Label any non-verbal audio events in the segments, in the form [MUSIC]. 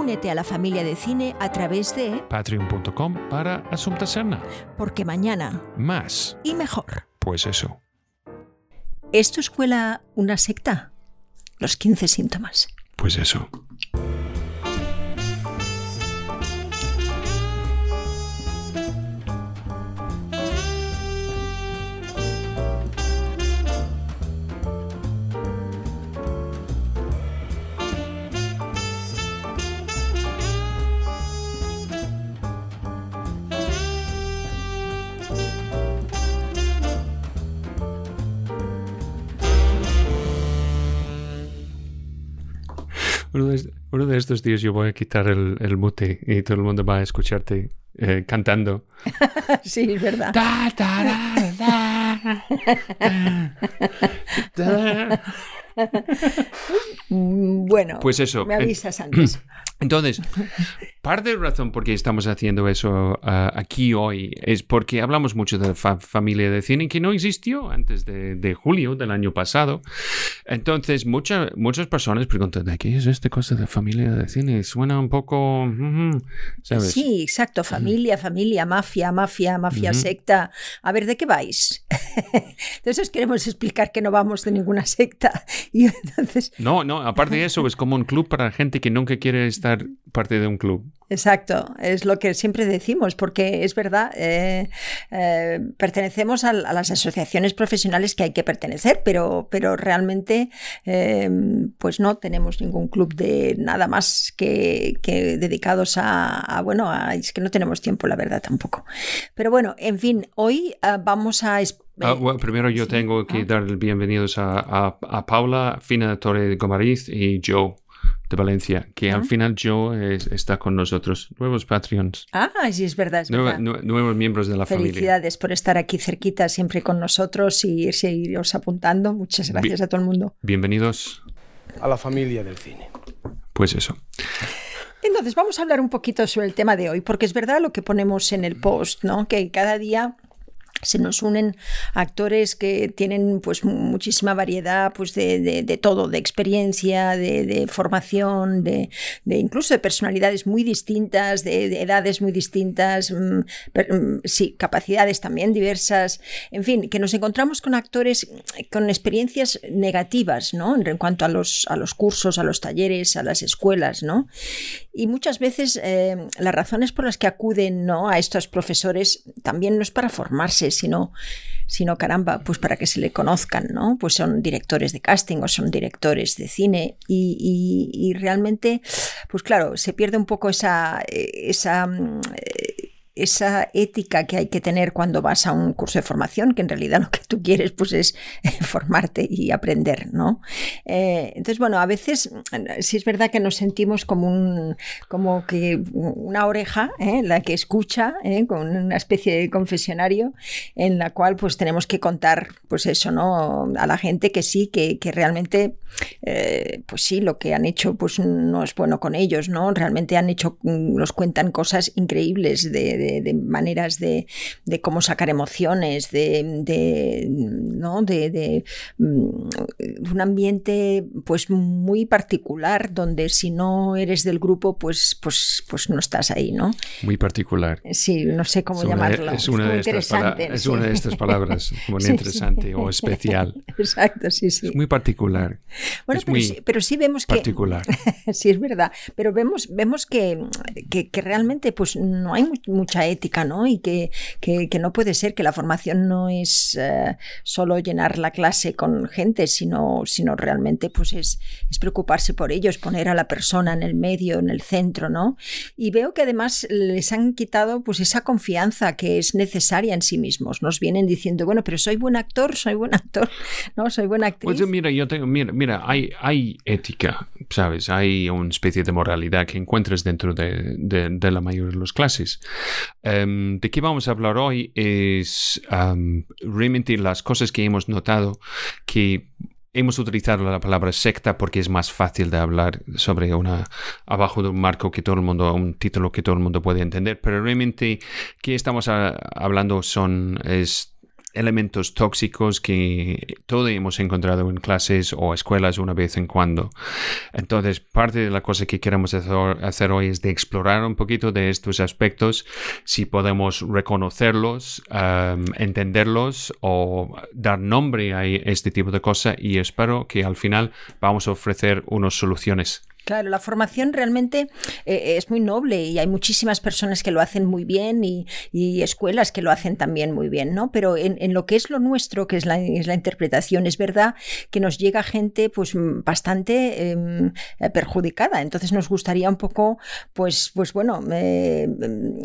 Únete a la familia de cine a través de patreon.com para Asunta Serna. Porque mañana Más, y mejor. pues eso. ¿Es tu escuela una secta? Los 15 síntomas. Pues eso. Uno de estos días yo voy a quitar el, el mute y todo el mundo va a escucharte eh, cantando. [LAUGHS] Sí, es verdad. Da, da, da, da, da. [LAUGHS] [LAUGHS] Bueno, Pues eso. me eh, avisas antes. [CLEARS THROAT] Entonces, parte de la razón por qué estamos haciendo eso ah, aquí hoy es porque hablamos mucho de la fa- familia de cine que no existió antes de, de julio del año pasado. Entonces, mucha- muchas personas preguntan, ¿de qué es esta cosa de familia de cine? Suena un poco... ¿Sabes? Sí, exacto. Familia, familia, mafia, mafia, mafia, secta. A ver, ¿de qué vais? [LAUGHS] entonces os queremos explicar que no vamos de ninguna secta. [LAUGHS] Y entonces, No, no, aparte de eso, es como un club para gente que nunca quiere estar parte de un club. exacto, es lo que siempre decimos, porque es verdad, eh, eh, pertenecemos a, a las asociaciones profesionales que hay que pertenecer, pero, pero realmente eh, pues no tenemos ningún club de nada más que, que dedicados a, a, bueno, a- es que no tenemos tiempo, la verdad, tampoco. Pero bueno, en fin, hoy ah, vamos a... Ah, bueno, primero yo sí. tengo que Ah. dar el bienvenidos a, a- a Paula, Fina Torre de Gomariz y Joe de Valencia, que Ah. al final Joe es- está con nosotros, nuevos Patreons, Ah, sí, es verdad, es nueva- verdad. nue- nuevos miembros de la familia. Felicidades por estar aquí cerquita siempre con nosotros y seguiros apuntando. Muchas gracias a todo el mundo. Bienvenidos, a la familia del cine. pues eso. Entonces, vamos a hablar un poquito sobre el tema de hoy, porque es verdad lo que ponemos en el post, ¿no? Que cada día se nos unen actores que tienen pues muchísima variedad pues de, de- de todo, de experiencia, de, formación, de, incluso de personalidades muy distintas, de, de edades muy distintas, mm, mm, sí, capacidades también diversas, en fin, que nos encontramos con actores con experiencias negativas, ¿no? En cuanto a los, a los cursos, a los talleres, a las escuelas, ¿no? Y muchas veces eh, las razones por las que acuden ¿no? a estos profesores también no es para formarse, sino, sino caramba, pues para que se le conozcan, ¿no? Pues son directores de casting o son directores de cine y, y- realmente, pues claro, se pierde un poco esa, eh, mm, eh, esa ética que hay que tener cuando vas a un curso de formación, que en realidad lo que tú quieres pues es eh, formarte y aprender, ¿no? Eh, entonces, bueno, a veces mm, sí es verdad que nos sentimos como un, como que una oreja, ¿eh? la que escucha, ¿eh? con una especie de confesionario, en la cual pues tenemos que contar, pues eso, ¿no? A la gente que sí, que, que realmente, pues sí, lo que han hecho pues no es bueno con ellos, ¿no? Realmente han hecho, mm, nos cuentan cosas increíbles de, de- de maneras de, de cómo sacar emociones, de, ¿no? de, mm, un ambiente pues muy particular donde si no eres del grupo pues, pues, pues no estás ahí, ¿no? Muy particular. Sí, no sé cómo Es una, llamarlo. es una estas pala- interesante, es una de estas palabras, [LAUGHS] Sí, sí. interesante o especial. [LAUGHS] Exacto, sí, sí. Es muy particular. Bueno, es pero, muy sí, pero sí vemos que particular. [LAUGHS] sí, es verdad. Pero vemos, vemos que, que, que realmente pues, no hay mu- mucha ética, ¿no? Y que, que, que no puede ser que la formación no es eh, solo llenar la clase con gente, sino, sino realmente pues, es, es preocuparse por ellos, poner a la persona en el medio, en el centro, ¿no? Y veo que además les han quitado pues, esa confianza que es necesaria en sí mismos. Nos vienen diciendo, bueno, pero soy buen actor, soy buen actor, [LAUGHS] ¿no? Soy buena actriz. Pues mira, yo tengo, mira, mira, hay, hay ética, ¿sabes? Hay una especie de moralidad que encuentras dentro de, de- de la mayoría de las clases. Em, de qué vamos a hablar hoy es realmente las cosas que hemos notado que hemos utilizado la palabra secta porque es más fácil de hablar sobre una abajo de un marco que todo el mundo, un título que todo el mundo puede entender, pero realmente que estamos hablando son es elementos tóxicos que todos hemos encontrado en clases o escuelas una vez en cuando. Entonces, parte de la cosa que queremos hacer hoy es de explorar un poquito de estos aspectos, si podemos reconocerlos, entenderlos o dar nombre a este tipo de cosas y espero que al final vamos a ofrecer unas soluciones. Claro, la formación realmente eh, es muy noble y hay muchísimas personas que lo hacen muy bien y, escuelas que lo hacen también muy bien, ¿no? Pero en, lo que es lo nuestro, que es la, interpretación, es verdad que nos llega gente pues bastante em, perjudicada. Entonces nos gustaría un poco, pues, pues bueno, eh,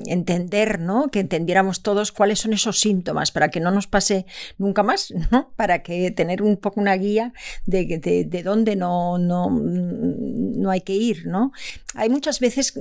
entender, ¿no? Que entendiéramos todos cuáles son esos síntomas para que no nos pase nunca más, [LAUGHS] ¿no? Para que tener un poco una guía de, de, de dónde no, no no hay que ir, ¿no? Hay muchas veces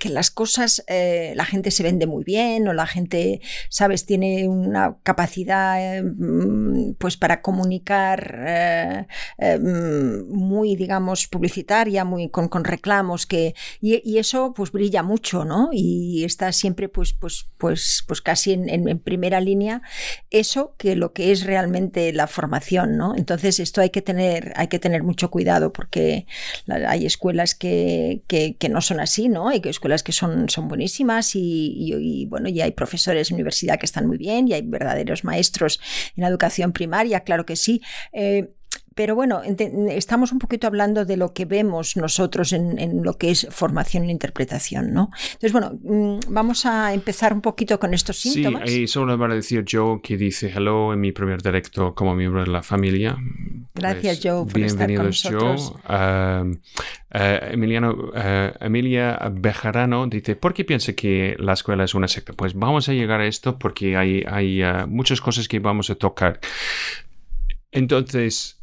que las cosas, eh, la gente se vende muy bien o la gente, sabes, tiene una capacidad mm, pues para comunicar eh, eh, muy, digamos, publicitaria, muy con, reclamos que y, eso pues brilla mucho, ¿no? Y está siempre pues pues pues pues casi en, primera línea eso que lo que es realmente la formación, ¿no? Entonces esto hay que tener hay que tener mucho cuidado porque hay escuelas escuelas que, que, no son así, ¿no? Hay escuelas que son, son buenísimas y, bueno, y hay profesores de universidad que están muy bien y hay verdaderos maestros en la educación primaria, claro que sí. Eh, pero bueno, estamos un poquito hablando de lo que vemos nosotros en, lo que es formación e interpretación, ¿no? Entonces, bueno, mm, vamos a empezar un poquito con estos síntomas. Sí, y solo para decir Joe que dice hello en mi primer directo como miembro de la familia. Gracias, pues, Joe, por estar con nosotros. Joe. Uh, Emiliano, uh, Emilia Bejarano dice, ¿por qué piensa que la escuela es una secta? Pues vamos a llegar a esto porque hay, hay uh, muchas cosas que vamos a tocar. Entonces,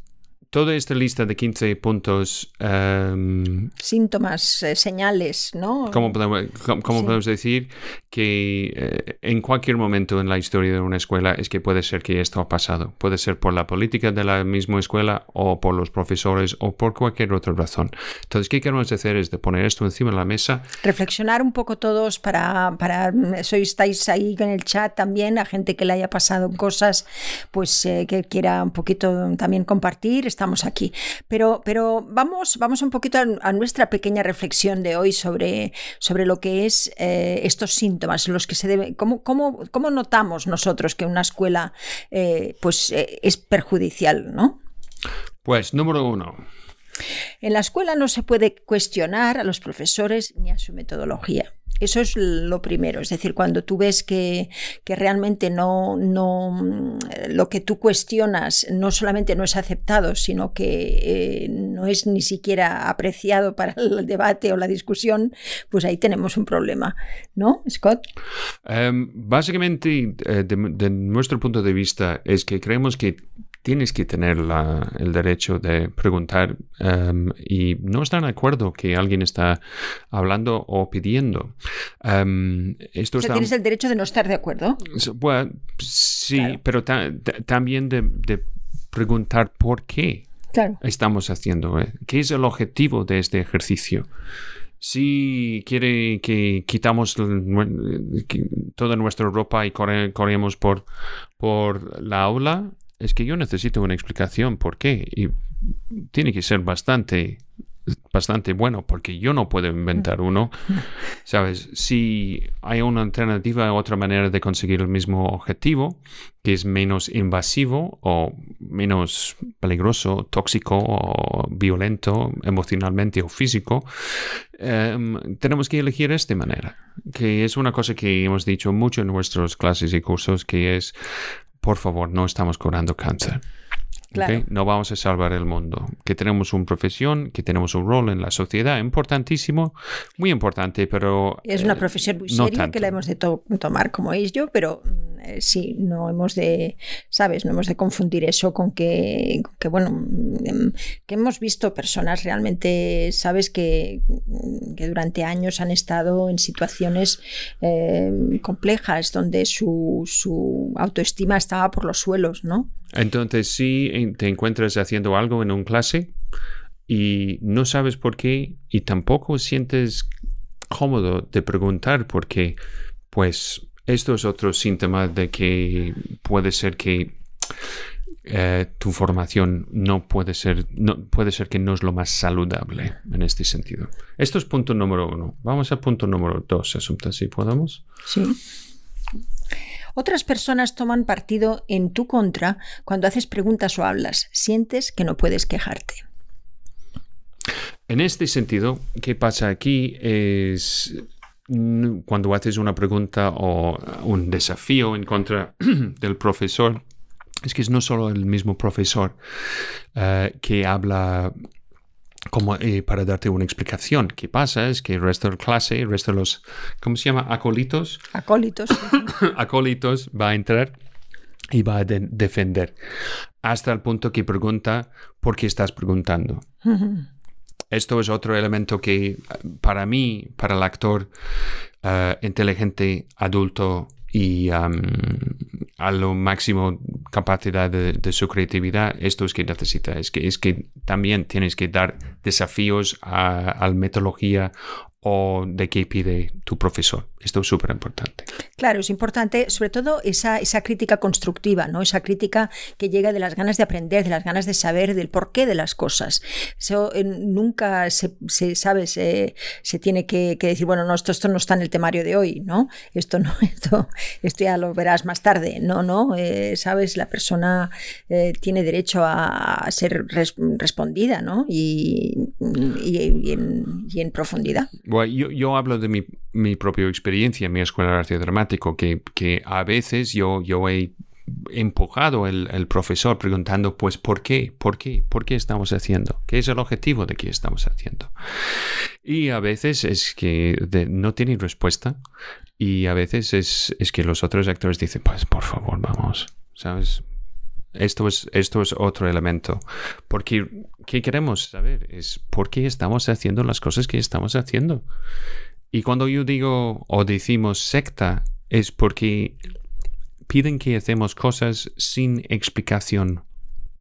toda esta lista de 15 puntos... Em, Síntomas, eh, señales, ¿no? ¿Cómo podemos, podemos decir que eh, en cualquier momento en la historia de una escuela es que puede ser que esto ha pasado? Puede ser por la política de la misma escuela o por los profesores o por cualquier otra razón. Entonces, ¿qué queremos hacer? Es de poner esto encima de la mesa. Reflexionar un poco todos para... para sois, estáis ahí en el chat también, a gente que le haya pasado cosas, pues eh, que quiera un poquito también compartir estamos aquí. Pero, pero vamos, vamos un poquito a, nuestra pequeña reflexión de hoy sobre, sobre lo que es eh, estos síntomas, los que se debe, cómo, cómo, cómo notamos nosotros que una escuela eh, pues, eh, es perjudicial, ¿no? Pues número uno. En la escuela no se puede cuestionar a los profesores ni a su metodología. Eso es lo primero, es decir, cuando tú ves que, realmente no, no, lo que tú cuestionas no solamente no es aceptado, sino que eh, no es ni siquiera apreciado para el [LAUGHS] debate o la discusión, pues ahí tenemos un problema, ¿no, Scott? Em, básicamente, eh, de nuestro punto de vista, es que creemos que tienes que tener el derecho de preguntar em, y no estar de acuerdo que alguien está hablando o pidiendo. Um, esto ¿Tienes el derecho de no estar de acuerdo? Bueno, sí, pero también de, preguntar por qué estamos haciendo, ¿eh? qué es el objetivo de este ejercicio si quiere que quitamos toda nuestra ropa y corremos por, por la aula, es que yo necesito una explicación por qué. Y tiene que ser bastante, bastante bueno, porque yo no puedo inventar uno. [LAUGHS] ¿Sabes? Si hay una alternativa, otra manera de conseguir el mismo objetivo, que es menos invasivo o menos peligroso, tóxico o violento emocionalmente o físico, em, tenemos que elegir esta manera, que es una cosa que hemos dicho mucho en nuestras clases y cursos, que es por favor, no estamos curando cáncer. No vamos a salvar el mundo. Que tenemos una profesión, que tenemos un rol en la sociedad importantísimo, muy importante, pero... Es una eh, profesión muy seria que la hemos de tomar como es yo, pero mm, eh, sí, no hemos de, ¿sabes? No hemos de confundir eso con que, que, bueno, mm, que hemos visto personas realmente, ¿sabes? Que, que durante años han estado en situaciones eh, complejas donde su, su autoestima estaba por los suelos, ¿no? Entonces, si te encuentras haciendo algo en un clase y no sabes por qué y tampoco sientes cómodo de preguntar por qué, pues esto es otro síntoma de que puede ser que eh, tu formación no puede ser, no, puede ser que no es lo más saludable en este sentido. Esto es punto número uno. Vamos a punto número dos, Asunta, si podemos. Sí. Otras personas toman partido en tu contra cuando haces preguntas o hablas. Sientes que no puedes quejarte. En este sentido, ¿qué pasa aquí? Es cuando haces una pregunta o un desafío en contra [CLEARS THROAT] del profesor, es que es no solo el mismo profesor eh, que habla como eh, para darte una explicación. ¿Qué pasa? Es que el resto de la clase, el resto de los, ¿cómo se llama? Acólitos. Acólitos. [COUGHS] Acólitos va a entrar y va a defender hasta el punto que pregunta por qué estás preguntando. Esto es otro elemento que para mí, para el actor uh, inteligente, adulto y um, a lo máximo capacidad de, su creatividad, esto es que necesita, es que, es que también tienes que dar desafíos a la metodología o de qué pide tu profesor. Esto es súper importante. Claro, es importante, sobre todo esa, esa crítica constructiva, ¿no? Esa crítica que llega de las ganas de aprender, de las ganas de saber, del porqué de las cosas. Eso eh, nunca se, se sabe, se, se tiene que, que, decir, bueno, no, esto, esto no está en el temario de hoy, ¿no? Esto no, [LAUGHS] esto, esto ya lo verás más tarde. No, no, eh, sabes, la persona eh, tiene derecho a, ser res, respondida, ¿no? Y, y, y, en, y en profundidad. Bueno, yo, yo, hablo de mi, mi, propia experiencia en mi escuela de arte dramático, que, que a veces yo, yo he empujado el, el, profesor preguntando, pues, ¿por qué? ¿Por qué? ¿Por qué estamos haciendo? ¿Qué es el objetivo de qué estamos haciendo? Y a veces es que de, no tienen respuesta y a veces es, es que los otros actores dicen, pues, por favor, vamos, ¿sabes? Esto es, esto es otro elemento. Porque, ¿qué queremos saber? Es por qué estamos haciendo las cosas que estamos haciendo. Y cuando yo digo o decimos secta, es porque piden que hacemos cosas sin explicación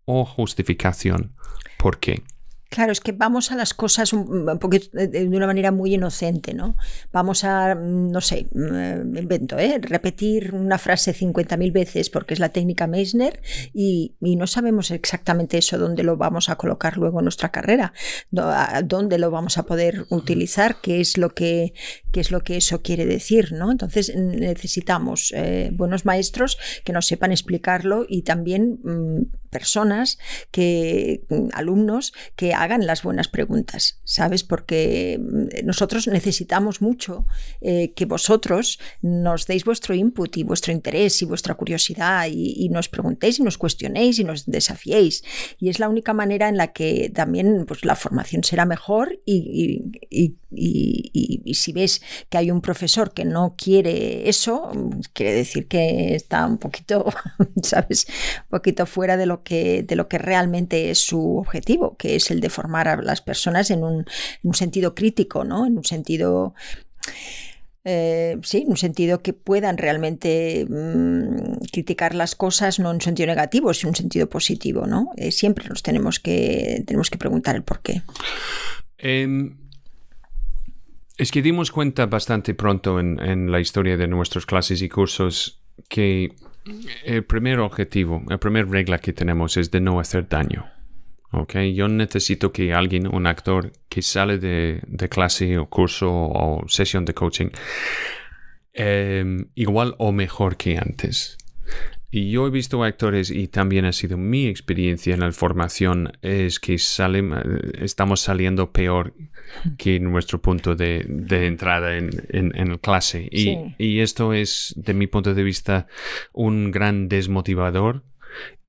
o justificación. ¿Por qué? Claro, es que vamos a las cosas poquito, de una manera muy inocente, ¿no? Vamos a, no sé, me invento, ¿eh? repetir una frase 50.000 veces porque es la técnica Meissner y, no sabemos exactamente eso, dónde lo vamos a colocar luego en nuestra carrera, dónde lo vamos a poder utilizar, qué es lo que, qué es lo que eso quiere decir, ¿no? Entonces necesitamos eh, buenos maestros que nos sepan explicarlo y también mmm, personas que, alumnos que hagan las buenas preguntas, ¿sabes? Porque mm, nosotros necesitamos mucho eh, que vosotros nos deis vuestro input y vuestro interés y vuestra curiosidad y, nos preguntéis y nos cuestionéis y nos desafiéis. Y es la única manera en la que también pues, la formación será mejor y, y, y si ves que hay un profesor que no quiere eso, quiere decir que está un poquito, [LAUGHS] ¿sabes? Un poquito fuera de lo que, de lo que realmente es su objetivo, que es el de formar a las personas en un, en un sentido crítico, ¿no? En un sentido... Eh, sí, en un sentido que puedan realmente mmm, criticar las cosas, no en un sentido negativo, sino en un sentido positivo, ¿no? Eh, siempre nos tenemos que, tenemos que preguntar el por qué. Eh, es que dimos cuenta bastante pronto en, en la historia de nuestras clases y cursos que el primer objetivo, la primera regla que tenemos es de no hacer daño. Okay, yo necesito que alguien, un actor que sale de, de clase o curso o sesión de coaching, eh, igual o mejor que antes. Y yo he visto actores y también ha sido mi experiencia en la formación es que salen, estamos saliendo peor que nuestro punto de, de entrada en, en, en, clase. Y, sí. y esto es, de mi punto de vista, un gran desmotivador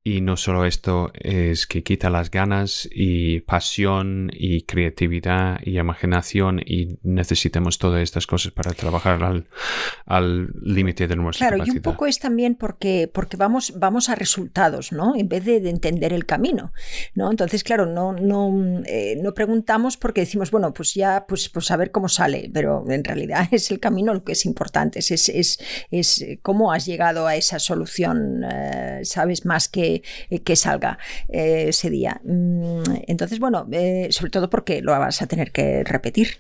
Y no solo esto, es que quita las ganas y pasión y creatividad y imaginación y necesitamos todas estas cosas para trabajar al límite de nuestra claro, y un poco es también porque, porque vamos, vamos a resultados, ¿no? En vez de, entender el camino, ¿no? Entonces, claro, no, no, eh, no preguntamos porque decimos, bueno, pues ya, pues, pues a ver cómo sale, pero en realidad [LAUGHS] es el camino lo que es importante, es, es, es, cómo has llegado a esa solución, eh, ¿sabes? Más que eh, que, salga eh, ese día. Mm, entonces, bueno, eh, sobre todo porque lo vas a tener que repetir.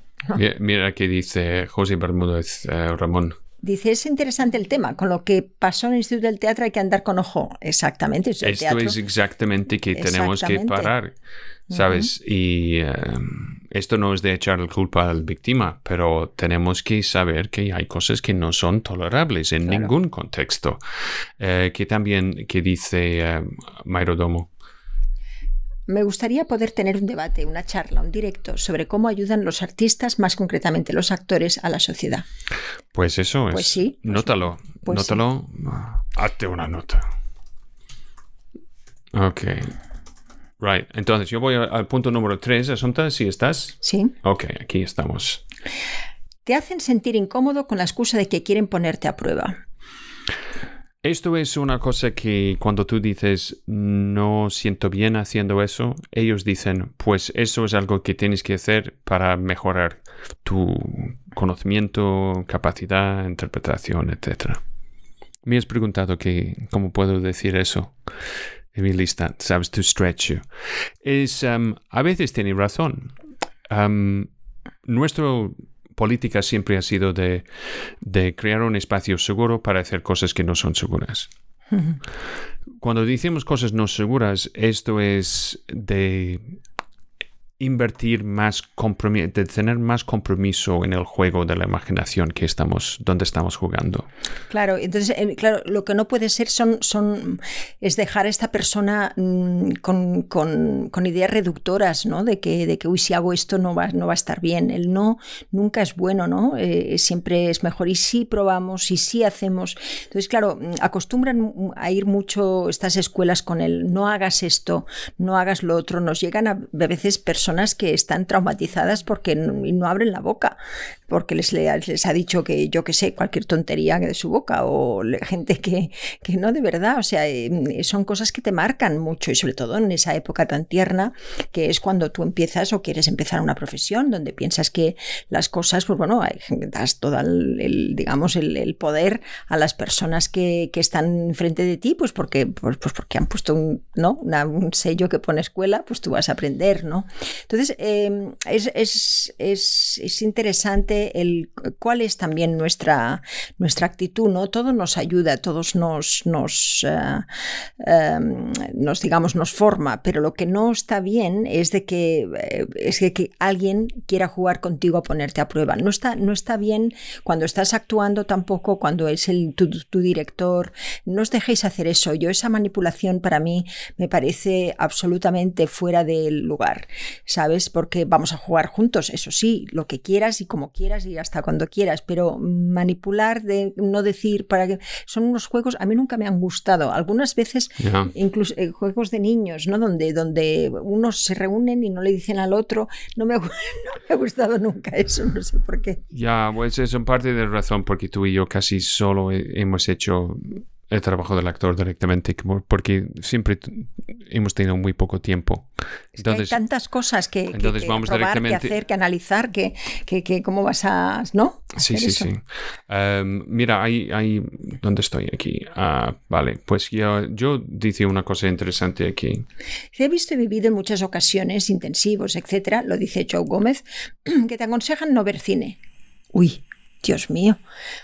Mira qué dice José Bermúdez Ramón. Dice, es interesante el tema, con lo que pasó en el Instituto del Teatro hay que andar con ojo. Exactamente. Esto es exactamente que tenemos que parar, ¿sabes? Y em, esto no es de echar la culpa al víctima, pero tenemos que saber que hay cosas que no son tolerables en ningún contexto. Eh, que también, que dice eh, Domo. Me gustaría poder tener un debate, una charla, un directo sobre cómo ayudan los artistas, más concretamente los actores, a la sociedad. Pues eso pues es. Sí, pues nótalo, pues nótalo. Hazte una nota. Ok. Right. Entonces, yo voy al punto número 3, Asunta, si estás. Sí. Ok, aquí estamos. Te hacen sentir incómodo con la excusa de que quieren ponerte a prueba. Esto es una cosa que cuando tú dices no siento bien haciendo eso, ellos dicen, pues eso es algo que tienes que hacer para mejorar tu conocimiento, capacidad, interpretación, etc. Me has preguntado que cómo puedo decir eso en mi lista, sabes, to stretch you. Es, um, a veces tiene razón. Um, nuestro política siempre ha sido de, crear un espacio seguro para hacer cosas que no son seguras. Cuando decimos cosas no seguras, esto es de invertir más compromiso, de tener más compromiso en el juego de la imaginación que estamos, donde estamos jugando. Claro, entonces, eh, claro, lo que no puede ser son, son es dejar a esta persona mm, con, con, con, ideas reductoras, ¿no? De que, de que, uy, si hago esto no va, no va a estar bien. El no nunca es bueno, ¿no? Eh, siempre es mejor. Y si probamos, y si hacemos. Entonces, claro, acostumbran a ir mucho estas escuelas con el no hagas esto, no hagas lo otro. Nos llegan a, a veces personas que están traumatizadas porque no, abren la boca, porque les, les ha dicho que yo que sé, cualquier tontería de su boca, o gente que, que no de verdad, o sea, em, son cosas que te marcan mucho y sobre todo en esa época tan tierna que es cuando tú empiezas o quieres empezar una profesión donde piensas que las cosas, pues bueno, das todo el, digamos, el, poder a las personas que, que están frente de ti, pues porque, pues, pues porque han puesto un, ¿no? un sello que pone escuela, pues tú vas a aprender, ¿no? Entonces, em, es, interesante cuál es también nuestra, nuestra actitud, ¿no? Todo nos ayuda, todos nos, nos, eh, em, digamos, nos forma, pero lo que no está bien es de que, eh, es que, alguien quiera jugar contigo a ponerte a prueba. No está, no está bien cuando estás actuando tampoco, cuando es el, tu, tu director. No os dejéis hacer eso. Yo esa manipulación para mí me parece absolutamente fuera del lugar. ¿sabes? Porque vamos a jugar juntos, eso sí, lo que quieras y como quieras y hasta cuando quieras, pero manipular, de no decir, para que son unos juegos, a mí nunca me han gustado. Algunas veces, incluso eh, juegos de niños, ¿no? Donde, donde unos se reúnen y no le dicen al otro, no me, [LAUGHS] no me ha gustado nunca eso, no sé por qué. Ya, pues es en parte de razón, porque tú y yo casi solo hemos hecho el trabajo del actor directamente, porque siempre hemos tenido muy poco tiempo. Entonces, hay tantas cosas que, entonces vamos probar, que hacer, que analizar, que, que, cómo vas a... ¿No? Sí, sí, sí. Em, mira, hay, hay... ¿Dónde estoy aquí? Ah, vale, pues yo, yo dice una cosa interesante aquí. He visto y vivido en muchas ocasiones intensivos, etcétera, lo dice Joe Gómez, [CLEARS THROAT] que te aconsejan no ver cine. Uy, Dios mío.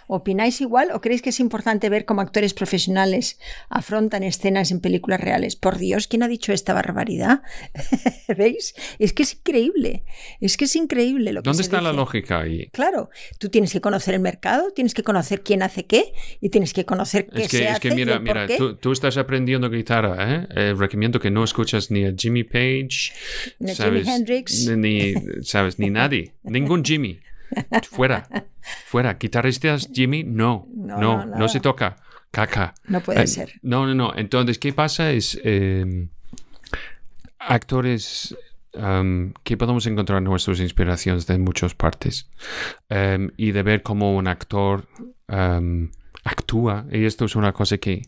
¿Opináis igual o creéis que es importante ver cómo actores profesionales afrontan escenas en películas reales? Por Dios, ¿quién ha dicho esta barbaridad? [LAUGHS] ¿Veis? Es que es increíble. Es que es increíble lo que ¿Dónde está la lógica ahí? Claro, tú tienes que conocer el mercado, tienes que conocer quién hace qué y tienes que conocer qué es que, se es que mira, mira, tú, estás aprendiendo guitarra, ¿eh? ¿eh? recomiendo que no escuchas ni a Jimmy Page, ni a Jimi Hendrix, ni, [LAUGHS] sabes, ni nadie, ningún Jimmy. Fuera, fuera. Guitarristas, Jimmy, no, no, no, no, se toca. caca. No puede Eh, ser. No, no, no. Entonces, ¿qué pasa? Es eh, actores um, que podemos encontrar nuestras inspiraciones de muchas partes Um, y de ver cómo un actor um, actúa. Y esto es una cosa que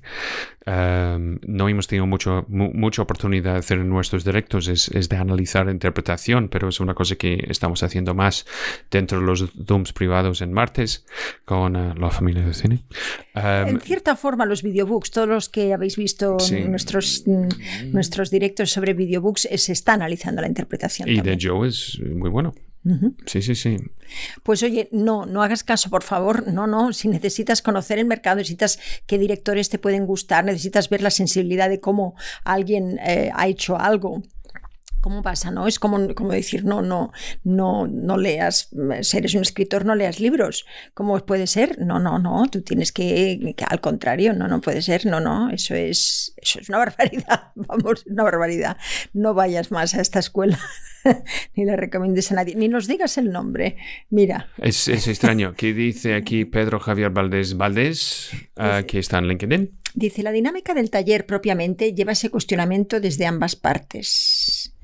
um, no hemos tenido mucho, mu- mucha oportunidad de hacer en nuestros directos, es, es de analizar interpretación, pero es una cosa que estamos haciendo más dentro de los Dooms privados en martes con eh, la familia de cine. Um, En cierta forma, los videobooks, todos los que habéis visto Sí. nuestros, nuestros directos sobre videobooks, se está analizando la interpretación. y de. Joe es muy bueno. Sí, sí, sí. Pues oye, no, no hagas caso, por favor. No, no. Si necesitas conocer el mercado, necesitas qué directores te pueden gustar, necesitas ver la sensibilidad de cómo alguien eh, ha hecho algo. ¿Cómo pasa? ¿No? Es como, como decir, no, no, no, no leas, si eres un escritor, no leas libros. ¿Cómo puede ser? No, no, no, tú tienes que, que al contrario, no, no puede ser, no, no, eso es, eso es una [LAUGHS] barbaridad, vamos, una barbaridad. No vayas más a esta escuela, [LAUGHS] ni le recomiendes a nadie, ni nos digas el nombre. Mira, Es, es extraño. que dice aquí [LAUGHS] Pedro Javier Valdés Valdés, ah, que está en LinkedIn? Dice, la dinámica del taller propiamente lleva ese cuestionamiento desde ambas partes.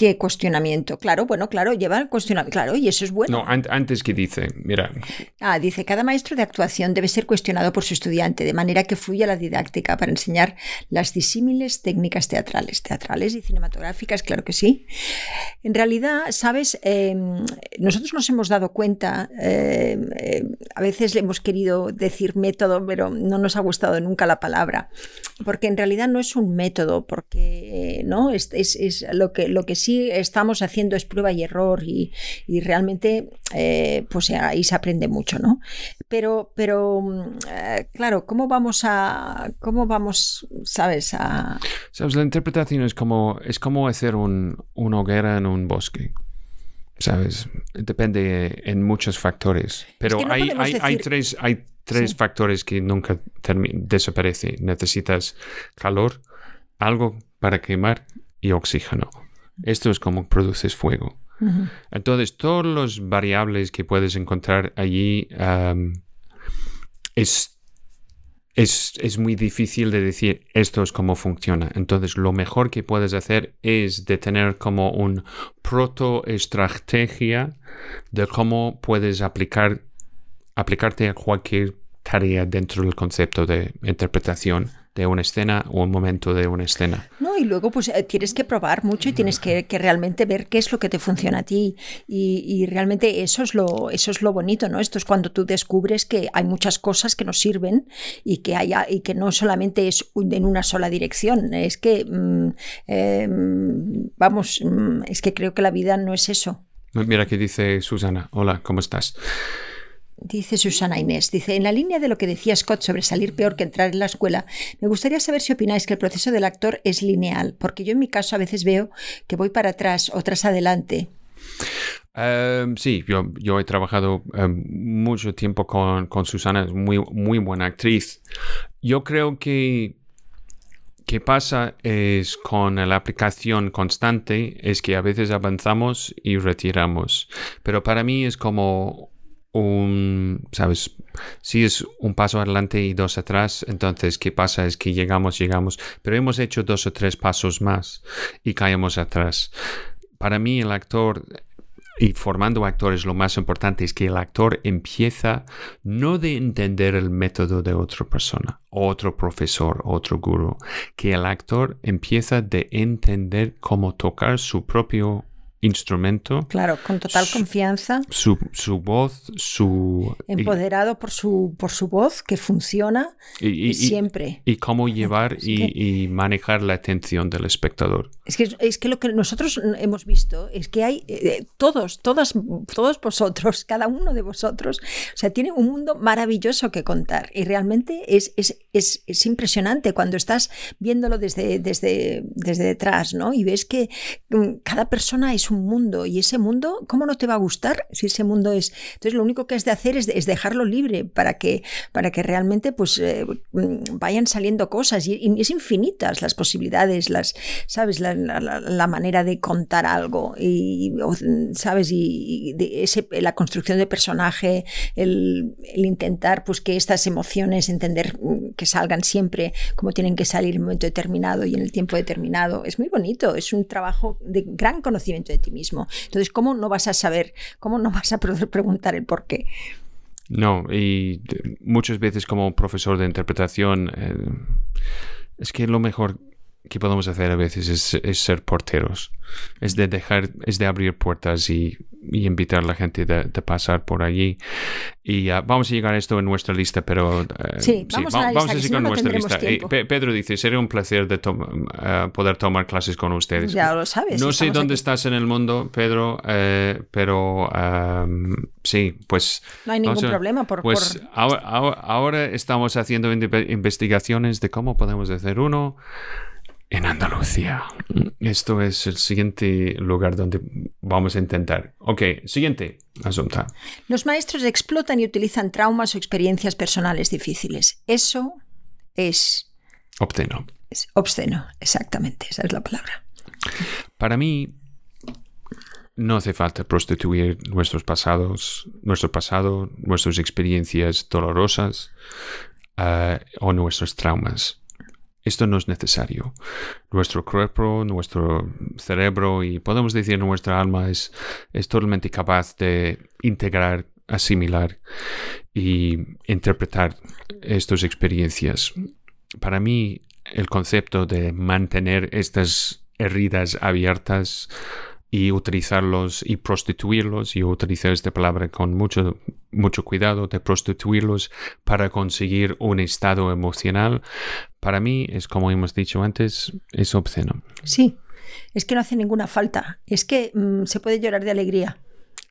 ¿Qué cuestionamiento? Claro, bueno, claro, lleva el cuestionamiento. Claro, y eso es bueno. No, an- antes que dice, mira, Ah, dice, cada maestro de actuación debe ser cuestionado por su estudiante, de manera que fluya la didáctica para enseñar las disímiles técnicas teatrales, teatrales y cinematográficas, claro que sí. En realidad, sabes, Eh, nosotros nos hemos dado cuenta, eh, eh, a veces le hemos querido decir método, pero no nos ha gustado nunca la palabra, porque en realidad no es un método, porque eh, no es, es- es lo que lo que sí estamos haciendo es prueba y error y, y realmente eh, pues ahí se aprende mucho, ¿no? Pero, pero mm, eh, claro, ¿cómo vamos a, cómo vamos, sabes, a sabes, la interpretación es como, es como hacer un, una hoguera en un bosque. ¿Sabes? Depende en muchos factores. Pero que no hay, hay, hay tres, hay tres Sí. factores que nunca desaparecen. Necesitas calor, algo para quemar y oxígeno. Esto es como produces fuego. Entonces, todas las variables que puedes encontrar allí am, es, es, es muy difícil de decir esto es cómo funciona. Entonces, lo mejor que puedes hacer es de tener como un protoestrategia de cómo puedes aplicar, aplicarte a cualquier tarea dentro del concepto de interpretación de una escena o un momento de una escena. No, y luego pues eh, tienes que probar mucho y tienes que, que realmente ver qué es lo que te funciona a ti. Y, y realmente eso es lo, eso es lo bonito, ¿no? Esto es cuando tú descubres que hay muchas cosas que nos sirven y que haya, y que no solamente es un- en una sola dirección. Es que mm, eh, vamos, mm, es que creo que la vida no es eso. Mira que dice Susana. Hola, ¿cómo estás? Dice Susana Inés, dice, en la línea de lo que decía Scott sobre salir peor que entrar en la escuela, me gustaría saber si opináis que el proceso del actor es lineal, porque yo en mi caso a veces veo que voy para atrás, otras adelante. Em, sí, yo, yo he trabajado em, mucho tiempo con, con Susana, es muy, muy buena actriz. Yo creo que que pasa es con la aplicación constante es que a veces avanzamos y retiramos. Pero para mí es como un, ¿sabes? Si es un paso adelante y dos atrás, entonces ¿qué pasa? Es que llegamos, llegamos, pero hemos hecho dos o tres pasos más y caemos atrás. Para mí el actor y formando actores lo más importante es que el actor empieza no de entender el método de otra persona, otro profesor, otro gurú, que el actor empieza de entender cómo tocar su propio instrumento, Claro, con total confianza, su, su voz, su... y- empoderado por su, por su voz, que funciona y, y- y- siempre. y cómo llevar Es y, que- y manejar la atención del espectador. Es que, es que lo que nosotros hemos visto es que hay eh, todos, todas, todos vosotros, [LAUGHS] cada uno de vosotros, o sea, tiene un mundo maravilloso que contar y realmente es, es, es, es impresionante cuando estás viéndolo desde, desde, desde detrás, ¿no? Y ves que mm, cada persona es un mundo y ese mundo, ¿cómo no te va a gustar si ese mundo es? Entonces lo único que has de hacer es, es dejarlo libre para que, para que realmente pues eh, mm, vayan saliendo cosas y, y, es infinitas las posibilidades, las, ¿sabes? La, la, la manera de contar algo y, ¿sabes? Y, de ese, la construcción de personaje, el, el, intentar pues que estas emociones, entender mm, que salgan siempre como tienen que salir en un momento determinado y en el tiempo determinado, es muy bonito, es un trabajo de gran conocimiento de ti mismo. Entonces, ¿cómo no vas a saber, cómo no vas a poder preguntar el por qué? No, y muchas veces como profesor de interpretación, eh, es que lo mejor que podemos hacer a veces es, es, ser porteros, es de dejar, es de abrir puertas y, y invitar a la gente de, de, pasar por allí. Y uh, vamos a llegar a esto en nuestra lista, pero uh, sí, vamos, sí, a, vamos a seguir con no nuestra lista. Y Pedro dice, sería un placer de to uh, poder tomar clases con ustedes. Ya lo sabes. No sé dónde aquí. estás en el mundo, Pedro, eh, pero um, sí, pues... No hay ningún a, problema por... Pues por... Ahora, ahora, estamos haciendo investigaciones de cómo podemos hacer uno en Andalucía. Esto es el siguiente lugar donde vamos a intentar. Ok, siguiente asunto. Los maestros explotan y utilizan traumas o experiencias personales difíciles. Eso es... Obsceno. Es obsceno, exactamente, esa es la palabra. Para mí, no hace falta prostituir nuestros pasados, nuestro pasado, nuestras experiencias dolorosas uh, o nuestros traumas. Esto no es necesario. Nuestro cuerpo, nuestro cerebro y podemos decir nuestra alma es, es totalmente capaz de integrar, asimilar y interpretar estas experiencias. Para mí, el concepto de mantener estas heridas abiertas y utilizarlos y prostituirlos, y utilizar esta palabra con mucho, mucho cuidado, de prostituirlos para conseguir un estado emocional, para mí es como hemos dicho antes, es obsceno. Sí, es que no hace ninguna falta, es que mmm, se puede llorar de alegría.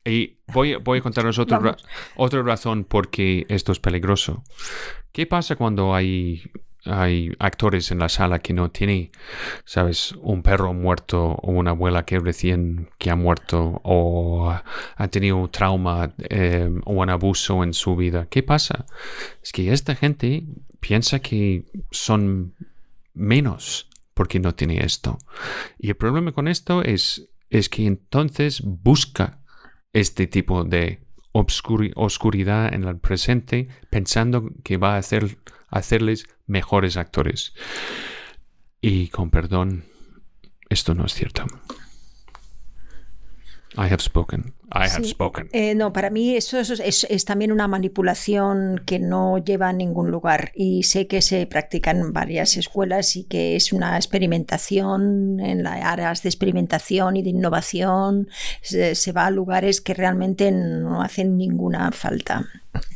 Y voy, voy a contaros otra, ra otra razón por qué esto es peligroso. ¿Qué pasa cuando hay hay actores en la sala que no tienen, sabes, un perro muerto o una abuela que recién que ha muerto o ha tenido un trauma eh, o un abuso en su vida. ¿Qué pasa? Es que esta gente piensa que son menos porque no tiene esto. Y el problema con esto es, es que entonces busca este tipo de oscuridad en el presente pensando que va a hacer, hacerles mejores actores. Y con perdón, esto no es cierto. I have spoken. I have sí. spoken. Eh, no, para mí eso es, es, es, también una manipulación que no lleva a ningún lugar y sé que se practica en varias escuelas y que es una experimentación en las áreas de experimentación y de innovación. Se, se va a lugares que realmente no hacen ninguna falta.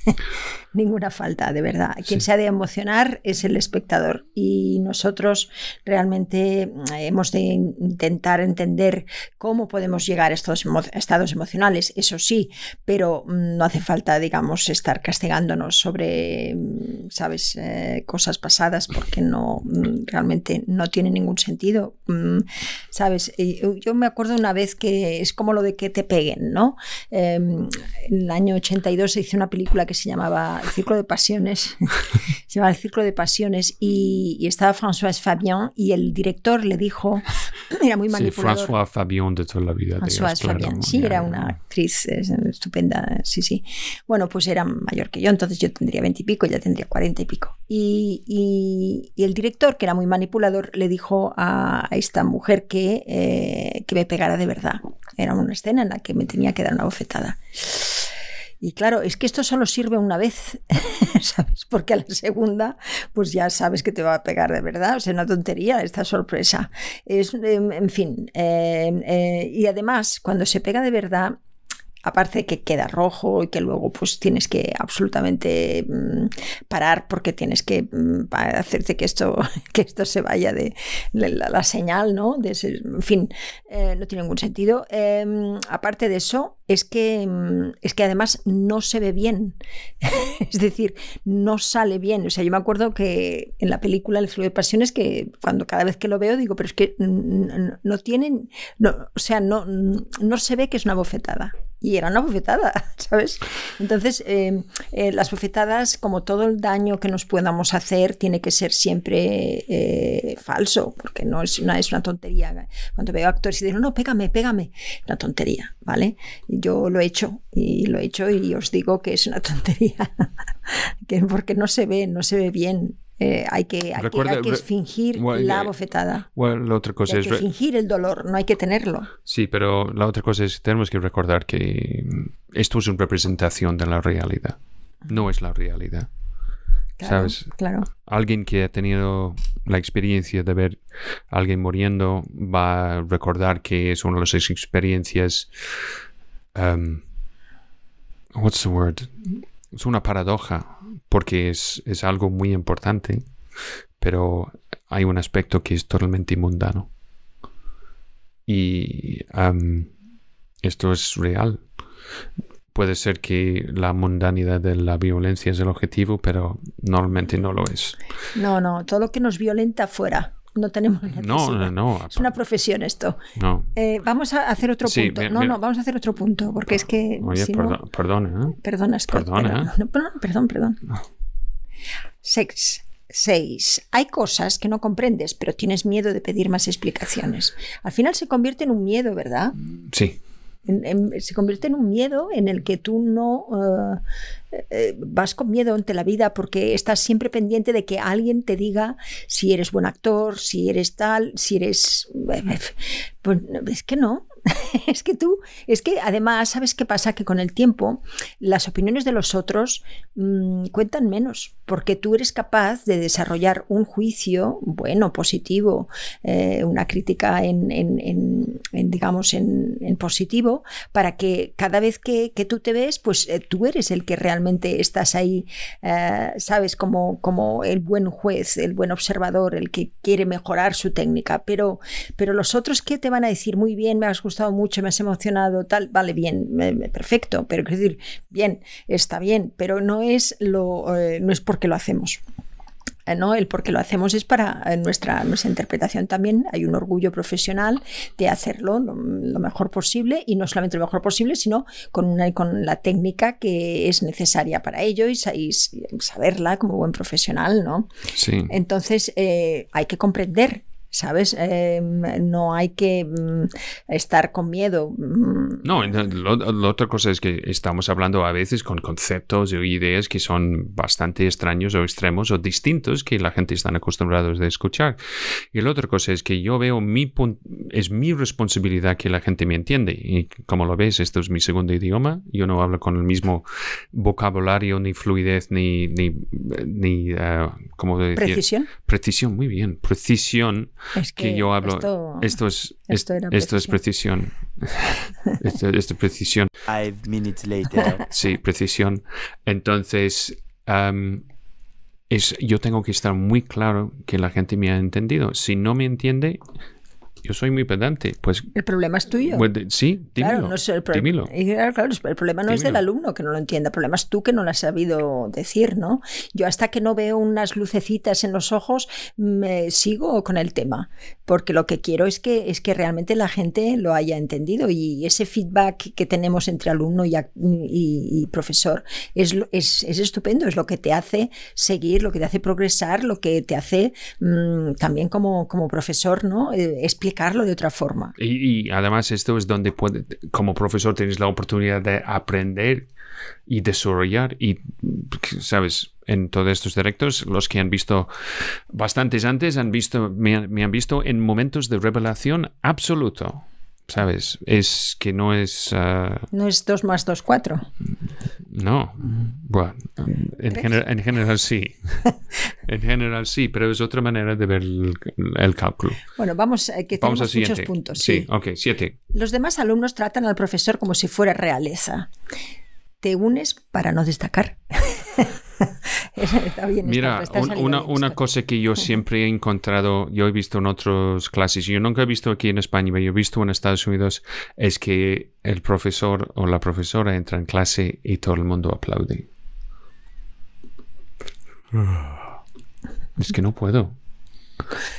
[LAUGHS] ninguna falta, de verdad. Quien sí. se ha de emocionar es el espectador y nosotros realmente hemos de intentar entender cómo podemos llegar a estos emo estados emocionales, eso sí, pero no hace falta, digamos, estar castigándonos sobre, sabes, eh, cosas pasadas porque no realmente no tiene ningún sentido, sabes. Yo me acuerdo una vez que es como lo de que te peguen, ¿no? Eh, en el año 82 se hizo una película que se llamaba El Círculo de Pasiones, [LAUGHS] se llama El Círculo de Pasiones, y, y, estaba François Fabian, y el director le dijo, [LAUGHS] era muy manipulador. Sí, François Fabian de toda la vida. François Fabian, claro, sí, era una actriz estupenda, sí, sí. Bueno, pues era mayor que yo, entonces yo tendría veintipico, ella tendría cuarenta y pico. Y, y, y, el director, que era muy manipulador, le dijo a, a esta mujer que, eh, que me pegara de verdad. Era una escena en la que me tenía que dar una bofetada. Y claro, es que esto solo sirve una vez, [LAUGHS] ¿sabes? Porque a la segunda, pues ya sabes que te va a pegar de verdad. O sea, una tontería esta sorpresa. Es, en fin, eh, eh, y además, cuando se pega de verdad, aparte que queda rojo y que luego pues tienes que absolutamente mm, parar porque tienes que mm, hacerte que esto, [LAUGHS] que esto se vaya de, la, señal, ¿no? En fin, eh, no tiene ningún sentido. Em, aparte de eso, es que, mm, es que además no se ve bien. [LAUGHS] es decir, no sale bien. O sea, yo me acuerdo que en la película El flujo de pasiones, que cuando cada vez que lo veo digo, pero es que no tienen, no, o sea, no, no se ve que es una bofetada y era una bofetada, [LAUGHS] ¿sabes? Entonces, em, eh, las bofetadas, como todo el daño que nos podamos hacer, tiene que ser siempre eh, falso, porque no es una, es una tontería. Cuando veo actores y dicen, no, no, pégame, pégame, una tontería, ¿vale? Yo lo he hecho y lo he hecho y os digo que es una [LAUGHS] tontería, que porque no se ve, no se ve bien. Eh, hay, que, hay, que, fingir la bofetada. la otra cosa hay es que fingir el dolor, no hay que tenerlo. Sí, pero la otra cosa es tenemos que recordar que esto es una representación de la realidad, no es la realidad. ¿Sabes? Claro. Alguien que ha tenido la experiencia de ver a alguien muriendo va a recordar que es una de las experiencias. Um, what's the word? Es una paradoja porque es, algo muy importante, pero hay un aspecto que es totalmente mundano. Y esto es real. Puede ser que la mundanidad de la violencia es el objetivo, pero normalmente no lo es. No, no, todo lo que nos violenta fuera no tenemos No, no, no. Es una profesión esto. No. Eh, vamos a hacer otro punto. no, no, vamos a hacer otro punto, porque es que... Oye, perdón, perdona. ¿eh? Perdona, perdona. perdón, perdón. Sex. Seis. Hay cosas que no comprendes, pero tienes miedo de pedir más explicaciones. Al final se convierte en un miedo, ¿verdad? Sí. Se convierte en un miedo en el que tú no eh, eh, vas con miedo ante la vida porque estás siempre pendiente de que alguien te diga si eres buen actor, si eres tal, si eres... Pues es que no, [LAUGHS] es que tú, es que además, ¿sabes qué pasa? Que con el tiempo las opiniones de los otros mm, cuentan menos, porque tú eres capaz de desarrollar un juicio bueno, positivo, eh, una crítica en, digamos, en, positivo, para que cada vez que, tú te ves, pues eh, tú eres el que realmente estás ahí, eh, sabes, como, como el buen juez, el buen observador, el que quiere mejorar su técnica, pero, pero los otros que te van a decir, muy bien, me has gustado mucho, me has emocionado, tal, vale, bien, perfecto, pero quiero decir, bien, está bien, pero no es, lo, eh, no es porque lo hacemos. Eh, ¿no? El por qué lo hacemos es para eh, nuestra, nuestra interpretación también. Hay un orgullo profesional de hacerlo lo, mejor posible y no solamente lo mejor posible, sino con, una, con la técnica que es necesaria para ello y, saberla como buen profesional, ¿no? Sí. Entonces eh, hay que comprender ¿sabes? Em, no hay que mm, estar con miedo. Mm. No, la otra cosa es que estamos hablando a veces con conceptos o ideas que son bastante extraños o extremos o distintos que la gente está acostumbrada a escuchar. Y la otra cosa es que yo veo mi es mi responsabilidad que la gente me entiende. Y como lo ves, esto es mi segundo idioma. Yo no hablo con el mismo vocabulario, ni fluidez, ni, ni, ni uh, ¿cómo decir? Precisión. Precisión, muy bien. Precisión es que, yo hablo. Esto, es, esto, es precisión. [LAUGHS] esto, es precisión. Five minutes later. sí, precisión. Entonces, es, yo tengo que estar muy claro que la gente me ha entendido. Si no me entiende, yo soy muy pedante. Pues, el problema es tuyo. Pues, sí, dímelo. Claro, no es el, dímelo. Claro, el problema no es del alumno que no lo entienda, el problema es tú que no lo has sabido decir, ¿no? Yo hasta que no veo unas lucecitas en los ojos, me sigo con el tema, porque lo que quiero es que, es que realmente la gente lo haya entendido y ese feedback que tenemos entre alumno y, y, profesor es, es, es, estupendo, es lo que te hace seguir, lo que te hace progresar, lo que te hace mm, también como, como profesor, ¿no? Eh, de otra forma. Y, además esto es donde puede, como profesor tienes la oportunidad de aprender y desarrollar y, sabes, en todos estos directos, los que han visto bastantes antes han visto, me, han visto en momentos de revelación absoluto ¿sabes? Es que no es... ah, No es 2 más 2, 4. no. Bueno, en, gener- en general sí. en general sí, pero es otra manera de ver el, el cálculo. Bueno, vamos, eh, que Vamos tenemos muchos puntos. sí, sí. ok, siete. Los demás alumnos tratan al profesor como si fuera realeza. Te unes para no destacar. [LAUGHS] [LAUGHS] Está bien, Mira, está un- una, bien una esto. cosa que yo siempre he encontrado, yo he visto en otras clases, yo nunca he visto aquí en España, pero yo he visto en Estados Unidos, es que el profesor o la profesora entra en clase y todo el mundo aplaude. Es que no puedo.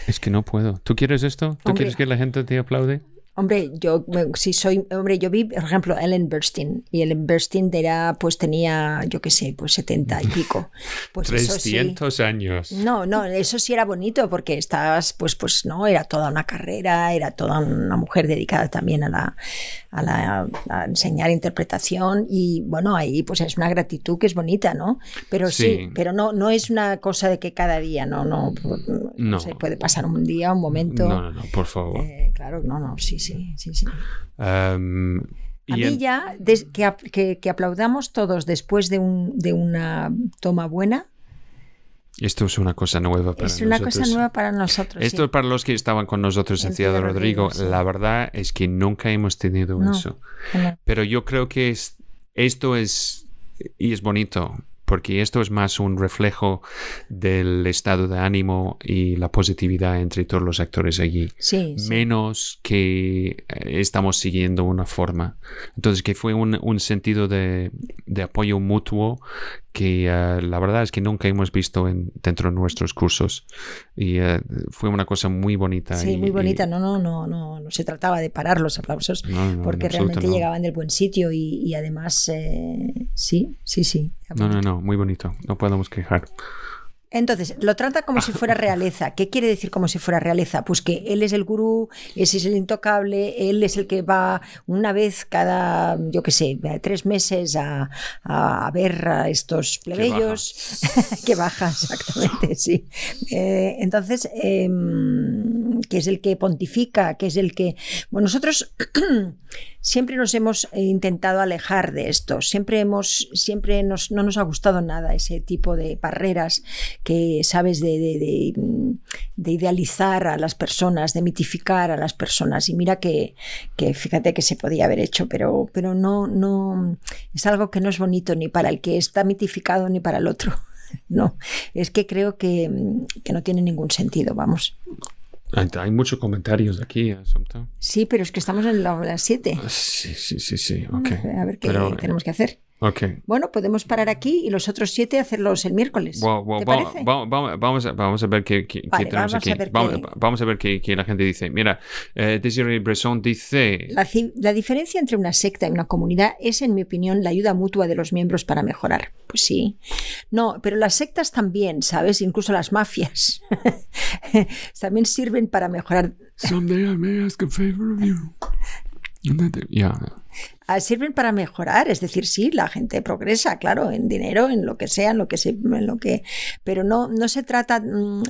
Es que no puedo. ¿Tú quieres esto? ¿Tú Hombre. quieres que la gente te aplaude? Hombre, yo si soy, hombre, yo vi, por ejemplo, Ellen Burstyn y Ellen Burstyn era, pues tenía, yo qué sé, pues 70 y pico. Pues eso sí. 300 años. No, no, eso sí era bonito porque estabas, pues, pues no, era toda una carrera, era toda una mujer dedicada también a la, a la a enseñar interpretación y bueno, ahí pues es una gratitud que es bonita, ¿no? Pero sí, Sí. pero no, no es una cosa de que cada día, no, no, No. se puede pasar un día, un momento. No, no, no, por favor. Eh, claro, no, no, sí, sí, sí, sí. Um, A mí ya, des- que, que- que aplaudamos todos después de, un, de una toma buena, esto es una cosa nueva para es una nosotros. cosa nueva para nosotros. sí. Esto para los que estaban con nosotros en Ciudad Rodrigo, Rodrigo, sí. la verdad es que nunca hemos tenido No. eso. Pero yo creo que es, esto es, y es bonito, porque esto es más un reflejo del estado de ánimo y la positividad entre todos los actores allí. Sí, sí. Menos que eh, estamos siguiendo una forma. Entonces, que fue un, un sentido de, de apoyo mutuo que eh, la verdad es que nunca hemos visto en, dentro de nuestros cursos. Y eh, fue una cosa muy bonita. Sí, y- muy bonita. y- No, no, no, no, no se trataba de parar los aplausos No, no, porque realmente no. llegaban del buen sitio y, y además, eh, sí, sí, sí. era No, no, muy bonito. No podemos quejar. Entonces, lo trata como si fuera realeza. ¿Qué quiere decir como si fuera realeza? Pues que él es el gurú, ese es el intocable, él es el que va una vez cada, yo qué sé, tres meses a, a- ver a estos plebeyos. [LAUGHS] que baja, exactamente, sí. Eh, entonces, em, que es el que pontifica, que es el que... Bueno, nosotros [CLEARS THROAT] siempre nos hemos eh, intentado alejar de esto, siempre hemos, siempre nos, no nos ha gustado nada ese tipo de barreras que sabes de, de- de, de idealizar a las personas, de mitificar a las personas. Y mira que, que fíjate que se podía haber hecho, pero, pero no, no, es algo que no es bonito ni para el que está mitificado ni para el otro. [LAUGHS] No, es que creo que, que no tiene ningún sentido, vamos. Hay, muchos comentarios aquí, Asunta. Sí, pero es que estamos en la- las 7. Sí, sí, sí, sí. Ok. A ver qué Pero, tenemos que hacer. Ok. Bueno, podemos parar aquí y los otros siete hacerlos el miércoles. Wow, wow, ¿Te parece? va- va- vamos, a, vamos a ver qué, qué- qué Vale, tenemos vamos aquí. a ver vamos, qué- vamos a ver qué, la gente dice. Mira, eh, Desiree Bresson dice... La, la diferencia entre una secta y una comunidad es, en mi opinión, la ayuda mutua de los miembros para mejorar. Pues sí. No, pero las sectas también, ¿sabes? Incluso las mafias. [LAUGHS] también sirven para mejorar. Someday I may ask a favor of you. [LAUGHS] Ya. Ah, Sirven para mejorar, es decir, sí, la gente progresa, claro, en dinero, en lo que sea, en lo que se, en lo que, pero no, no se trata mm,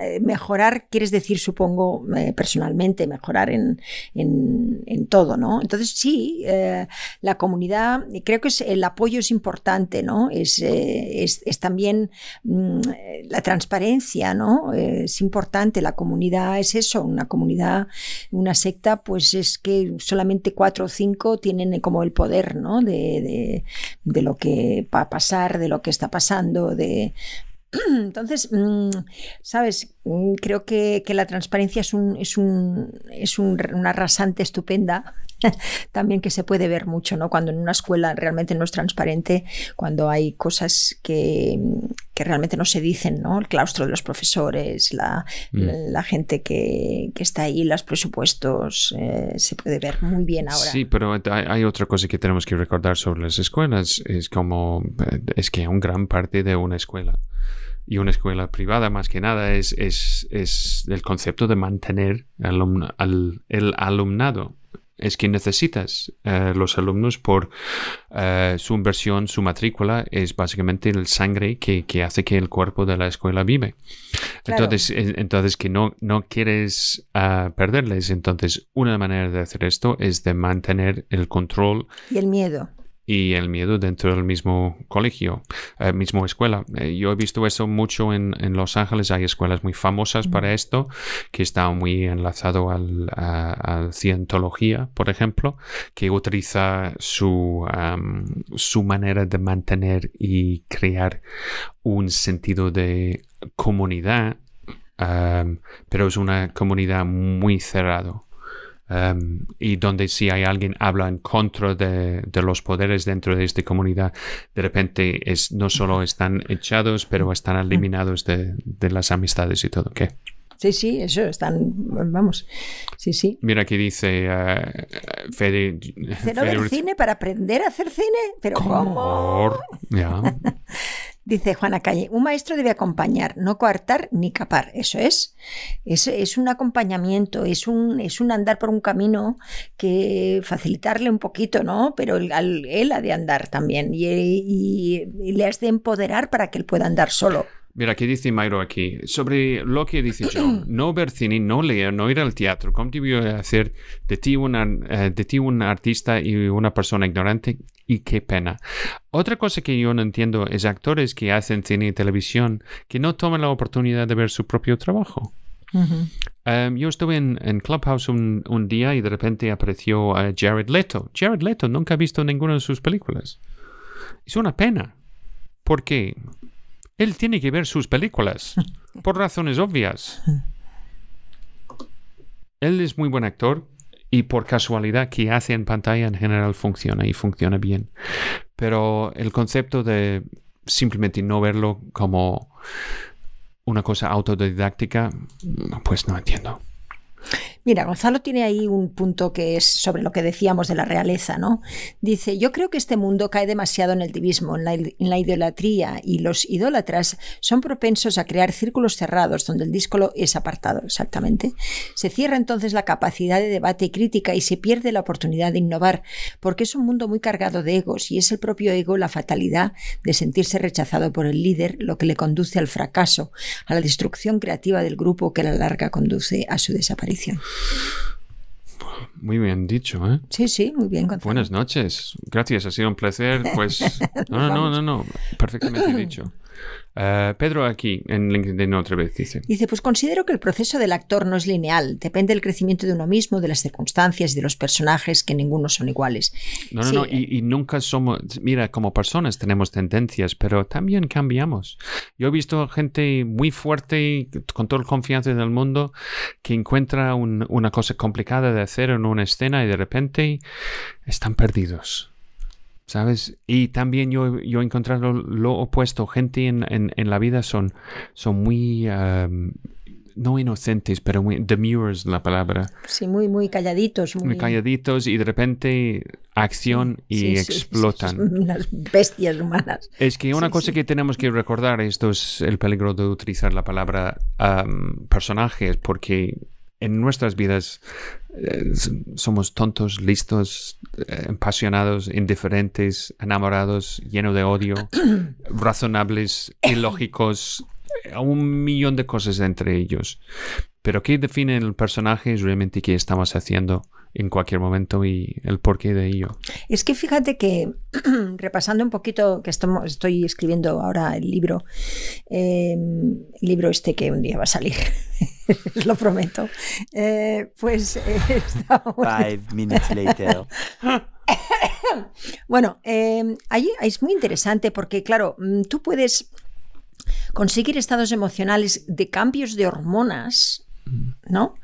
eh, mejorar, quieres decir, supongo, eh, personalmente, mejorar en, en, en todo, ¿no? Entonces sí, eh, la comunidad, creo que el apoyo es importante, ¿no? Es, es, es también mm, la transparencia, ¿no? Es importante, la comunidad es eso, una comunidad, una secta, pues es que solamente cuatro o cinco tienen como el poder, ¿no? De, de, lo que va a pasar, de lo que está pasando, de, [CLEARS THROAT] entonces, mm, sabes, Mm, creo que, que la transparencia es, un, es, un, es un- una rasante estupenda, [LAUGHS] también que se puede ver mucho, ¿no? Cuando en una escuela realmente no es transparente, cuando hay cosas que, que realmente no se dicen, ¿no? El claustro de los profesores, la, Mm. la, gente que, que está ahí, los presupuestos, eh, se puede ver muy bien ahora. Sí, pero hay, hay otra cosa que tenemos que recordar sobre las escuelas. Es como, eh, es que un gran parte de una escuela y una escuela privada más que nada es, es, es el concepto de mantener alumna- al, el alumnado. Es que necesitas eh, los alumnos por eh, su inversión, su matrícula, es básicamente el sangre que, que hace que el cuerpo de la escuela vive. Claro. Entonces, en- entonces que no, no quieres ah, perderles. Entonces, una manera de hacer esto es de mantener el control Y el miedo. Y el miedo dentro del mismo colegio, eh, mismo escuela. Eh, yo he visto eso mucho en, en Los Ángeles. Hay escuelas muy famosas para esto, que está muy enlazado al, a, a cientología, por ejemplo, que utiliza su, am, su manera de mantener y crear un sentido de comunidad, pero es una comunidad muy cerrado. Um, y donde si hay alguien habla en contra de, de los poderes dentro de esta comunidad, de repente es, no solo están echados, pero están eliminados de, de las amistades y todo. ¿Qué? Sí, sí, eso están, vamos, sí, sí. Mira aquí dice eh, Fede. Dice, ¿no Fede- ver cine para aprender a hacer cine? Pero ¿cómo? Por- Ya. [LAUGHS] Dice Juana Calle, un maestro debe acompañar, no coartar ni capar. Eso es. Es, es un acompañamiento, es un, es un andar por un camino que facilitarle un poquito, ¿no? Pero él, al- él ha de andar también y, y- y le has de empoderar para que él pueda andar solo. Mira, ¿qué dice Mayro aquí? Sobre lo que dice John, [CLEARS THROAT] no ver cine, no leer, no ir al teatro, contribuyó a hacer de ti, una, eh, de ti un artista y una persona ignorante y qué pena. Otra cosa que yo no entiendo es actores que hacen cine y televisión que no toman la oportunidad de ver su propio trabajo. Um, yo estuve en, en Clubhouse un, un día y de repente apareció eh, Jared Leto. Jared Leto nunca ha visto ninguna de sus películas. Es una pena. ¿Por qué? Él tiene que ver sus películas. [LAUGHS] Por razones obvias. Él es muy buen actor y por casualidad que hace en pantalla en general funciona y funciona bien. Pero el concepto de simplemente no verlo como una cosa autodidáctica, pues no entiendo. Mira, Gonzalo tiene ahí un punto que es sobre lo que decíamos de la realeza, ¿no? Dice, yo creo que este mundo cae demasiado en el divismo, en la, idolatría, y los idólatras son propensos a crear círculos cerrados donde el díscolo es apartado, exactamente. Se cierra entonces la capacidad de debate y crítica y se pierde la oportunidad de innovar, porque es un mundo muy cargado de egos y es el propio ego la fatalidad de sentirse rechazado por el líder, lo que le conduce al fracaso, a la destrucción creativa del grupo que a la larga conduce a su desaparición. Muy bien dicho, ¿eh? Sí, sí, muy bien, Gonzalo. Buenas noches. Gracias, ha sido un placer. Pues. [LAUGHS] No, no, no, no, no. Perfectamente dicho. Eh, Pedro aquí en LinkedIn otra vez dice. Dice, pues considero que el proceso del actor no es lineal, depende del crecimiento de uno mismo, de las circunstancias y de los personajes, que ninguno son iguales. No, no, Sí. no. Y, y nunca somos. Mira, como personas tenemos tendencias, pero también cambiamos. Yo he visto gente muy fuerte, con toda la confianza del mundo, que encuentra un- una cosa complicada de hacer en una escena y de repente están perdidos. ¿Sabes? Y también yo, yo he encontrado lo opuesto. Gente en, en, en la vida son, son muy. um, no inocentes, pero muy. demure es la palabra. Sí, muy, muy calladitos. Muy, Muy calladitos y de repente acción y Sí, sí, explotan. son Unas bestias humanas. Es que una Sí, cosa sí. que tenemos que recordar, esto es el peligro de utilizar la palabra am, personajes, porque en nuestras vidas eh, somos tontos, listos, eh, apasionados, indiferentes, enamorados, llenos de odio, [CLEARS THROAT] razonables, ilógicos, eh, un millón de cosas entre ellos. Pero ¿qué define el personaje? Es realmente qué estamos haciendo en cualquier momento y el porqué de ello. Es que fíjate que, [CLEARS THROAT] repasando un poquito, que estamos- estoy escribiendo ahora el libro, eh, el libro este que un día va a salir, [LAUGHS] lo prometo, eh, pues eh, [LAUGHS] Five minutes later. [LAUGHS] Bueno, eh, ahí es muy interesante porque, claro, mm, tú puedes conseguir estados emocionales de cambios de hormonas. ¿No?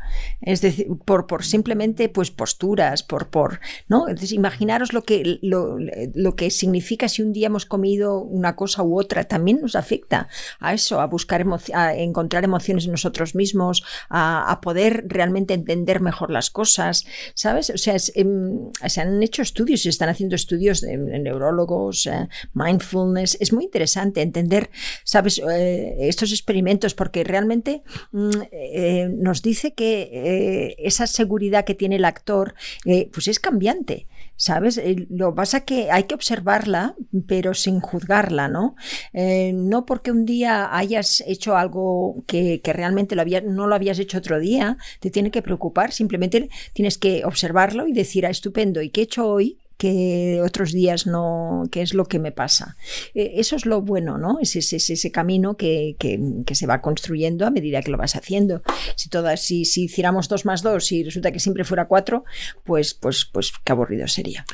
Es decir, por, por simplemente pues posturas, por, por, ¿no? Entonces, imaginaros lo que, lo, lo que significa si un día hemos comido una cosa u otra, también nos afecta a eso, a buscar, emo- a encontrar emociones en nosotros mismos, a, a poder realmente entender mejor las cosas, ¿sabes? O sea, em, se han hecho estudios se están haciendo estudios de, de neurólogos, eh, mindfulness. Es muy interesante entender, ¿sabes? Eh, estos experimentos porque realmente mm, eh, nos dice que eh, esa seguridad que tiene el actor eh, pues es cambiante. ¿sabes? Eh, Lo que pasa que hay que observarla, pero sin juzgarla, ¿no? No porque un día hayas hecho algo que, que realmente lo había, no lo habías hecho otro día, te tiene que preocupar, simplemente tienes que observarlo y decir, ah, estupendo, ¿y qué he hecho hoy? Que otros días no, que es lo que me pasa. Eh, eso es lo bueno, ¿no? Es ese, ese, ese camino que, que, que, se va construyendo a medida que lo vas haciendo. Si todas, si, si hiciéramos dos más dos y resulta que siempre fuera cuatro, pues, pues, pues qué aburrido sería.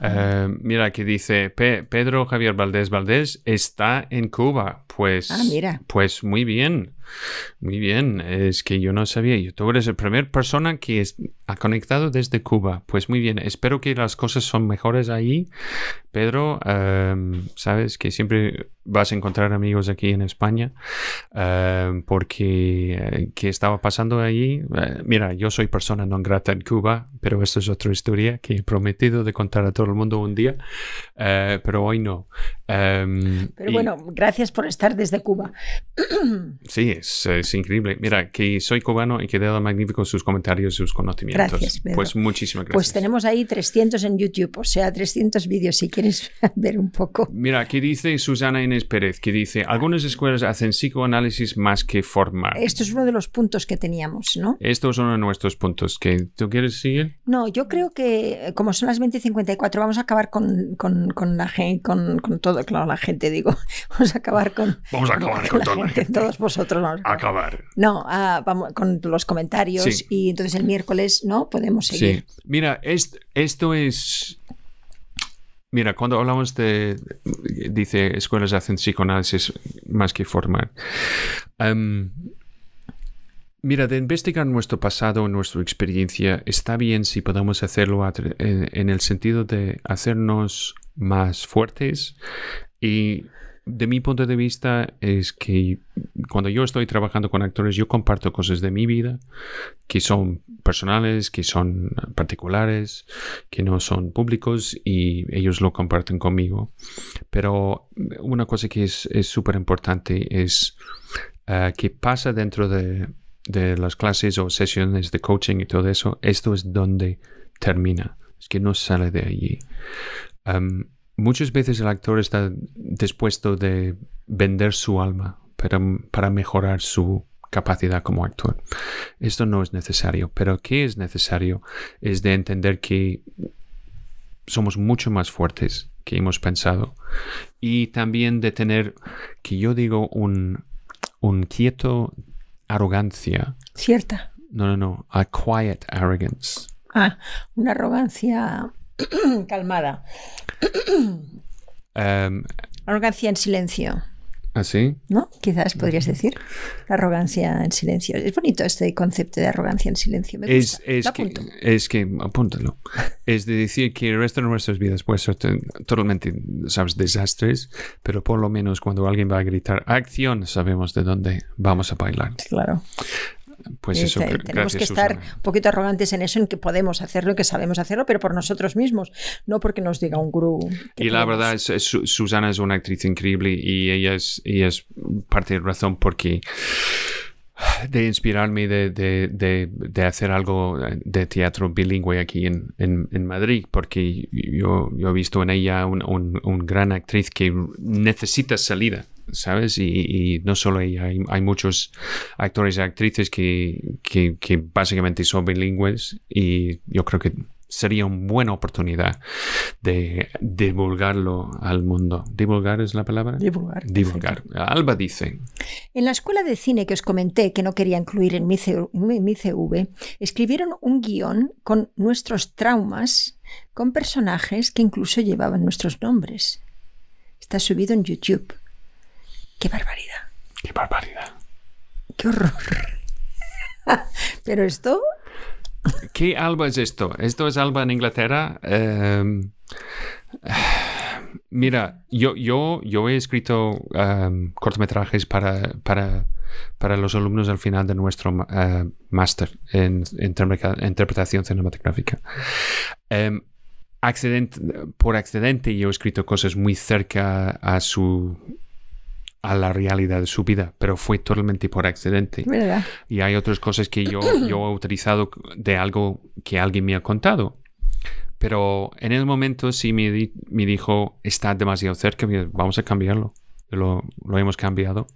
Uh, mira, aquí dice Pe Pedro Javier Valdés Valdés está en Cuba. Pues, ah, mira. pues muy bien. Muy bien, es que yo no sabía. Tú eres la primera persona que es, ha conectado desde Cuba. Pues muy bien, espero que las cosas son mejores ahí. Pedro, um, sabes que siempre vas a encontrar amigos aquí en España uh, porque uh, ¿qué estaba pasando allí? Uh, mira, yo soy persona non grata en Cuba, pero esto es otra historia que he prometido de contar a todo el mundo un día, eh, pero hoy no. Um, pero bueno, y... gracias por estar desde Cuba. [CLEARS THROAT] sí, es, es, increíble. Mira, que soy cubano y que dado magníficos sus comentarios, sus conocimientos. Gracias, Pedro. Pues muchísimas gracias. Pues tenemos ahí 300 en YouTube, o sea, 300 vídeos si quieres [LAUGHS] ver un poco. Mira, aquí dice Susana Inés Pérez, que dice, algunas escuelas hacen psicoanálisis más que formar. Esto es uno de los puntos que teníamos, ¿no? Esto es uno de nuestros puntos. que ¿Tú quieres seguir? No, yo creo que como son las 20 y 54, vamos a acabar con, con, con la gente, con, con, todo, claro, la gente, digo, [LAUGHS] vamos a acabar con... [LAUGHS] Vamos a acabar con, [LAUGHS] la toda gente, la gente. todos vosotros. Vamos a acabar. No, vamos con los comentarios Sí. y entonces el miércoles, ¿no? Podemos seguir. Sí. Mira, es- esto es... Mira, cuando hablamos de... Dice, escuelas hacen psicoanálisis más que formar. Em, mira, de investigar nuestro pasado, nuestra experiencia, está bien si podemos hacerlo en el sentido de hacernos más fuertes y de mi punto de vista es que cuando yo estoy trabajando con actores yo comparto cosas de mi vida que son personales, que son particulares, que no son públicos y ellos lo comparten conmigo. Pero una cosa que es súper importante es uh, que pasa dentro de, de, las clases o sesiones de coaching y todo eso, esto es donde termina, es que no sale de allí. Um, muchas veces el actor está dispuesto de vender su alma para, para mejorar su capacidad como actor. Esto no es necesario, pero ¿qué es necesario? Es de entender que somos mucho más fuertes que hemos pensado y también de tener, que yo digo, un, un quieto arrogancia. Cierta. No, no, no, a quiet arrogance. Ah, una arrogancia [CLEARS THROAT] calmada. um, [CLEARS THROAT] arrogancia en silencio. ¿Así? ¿No? Quizás podrías decir. La arrogancia en silencio. Es bonito este concepto de arrogancia en silencio. Me es, gusta. es, que, es que, apúntalo. es de decir que el resto de nuestras vidas puede ser totalmente, sabes, desastres, pero por lo menos cuando alguien va a gritar acción, sabemos de dónde vamos a bailar. Claro. Pues eso, Te, gracias, tenemos que estar Susana. un poquito arrogantes en eso, en que podemos hacerlo y que sabemos hacerlo, pero por nosotros mismos, no porque nos diga un gurú. Y la verdad es, es, Susana es una actriz increíble y ella es, ella es parte de razón porque de inspirarme de, de, de, de, hacer algo de teatro bilingüe aquí en, en, en Madrid, porque yo, yo, he visto en ella un, un, un gran actriz que necesita salida. ¿Sabes? Y, y, no solo ella, hay, hay muchos actores y actrices que, que, que, básicamente son bilingües y yo creo que sería una buena oportunidad de divulgarlo al mundo. ¿Divulgar es la palabra? Divulgar. Divulgar. Perfecto. Alba dice. En la escuela de cine que os comenté que no quería incluir en mi, CV, en mi CV escribieron un guion con nuestros traumas, con personajes que incluso llevaban nuestros nombres. Está subido en YouTube. ¡Qué barbaridad! ¡Qué barbaridad! ¡Qué horror! [LAUGHS] Pero esto... ¿Qué Alba es esto? ¿Esto es Alba en Inglaterra? Uh, [SIGHS] mira, yo, yo, yo he escrito um, cortometrajes para, para, para los alumnos al final de nuestro uh, máster en, en, interpretación cinematográfica. Um, accident, por accidente yo he escrito cosas muy cerca a su a la realidad de su vida, pero fue totalmente por accidente. ¿verdad? Y hay otras cosas que yo, [CLEARS THROAT] yo he utilizado de algo que alguien me ha contado. Pero en el momento sí me, di- me dijo, está demasiado cerca, vamos a cambiarlo. Lo, lo hemos cambiado.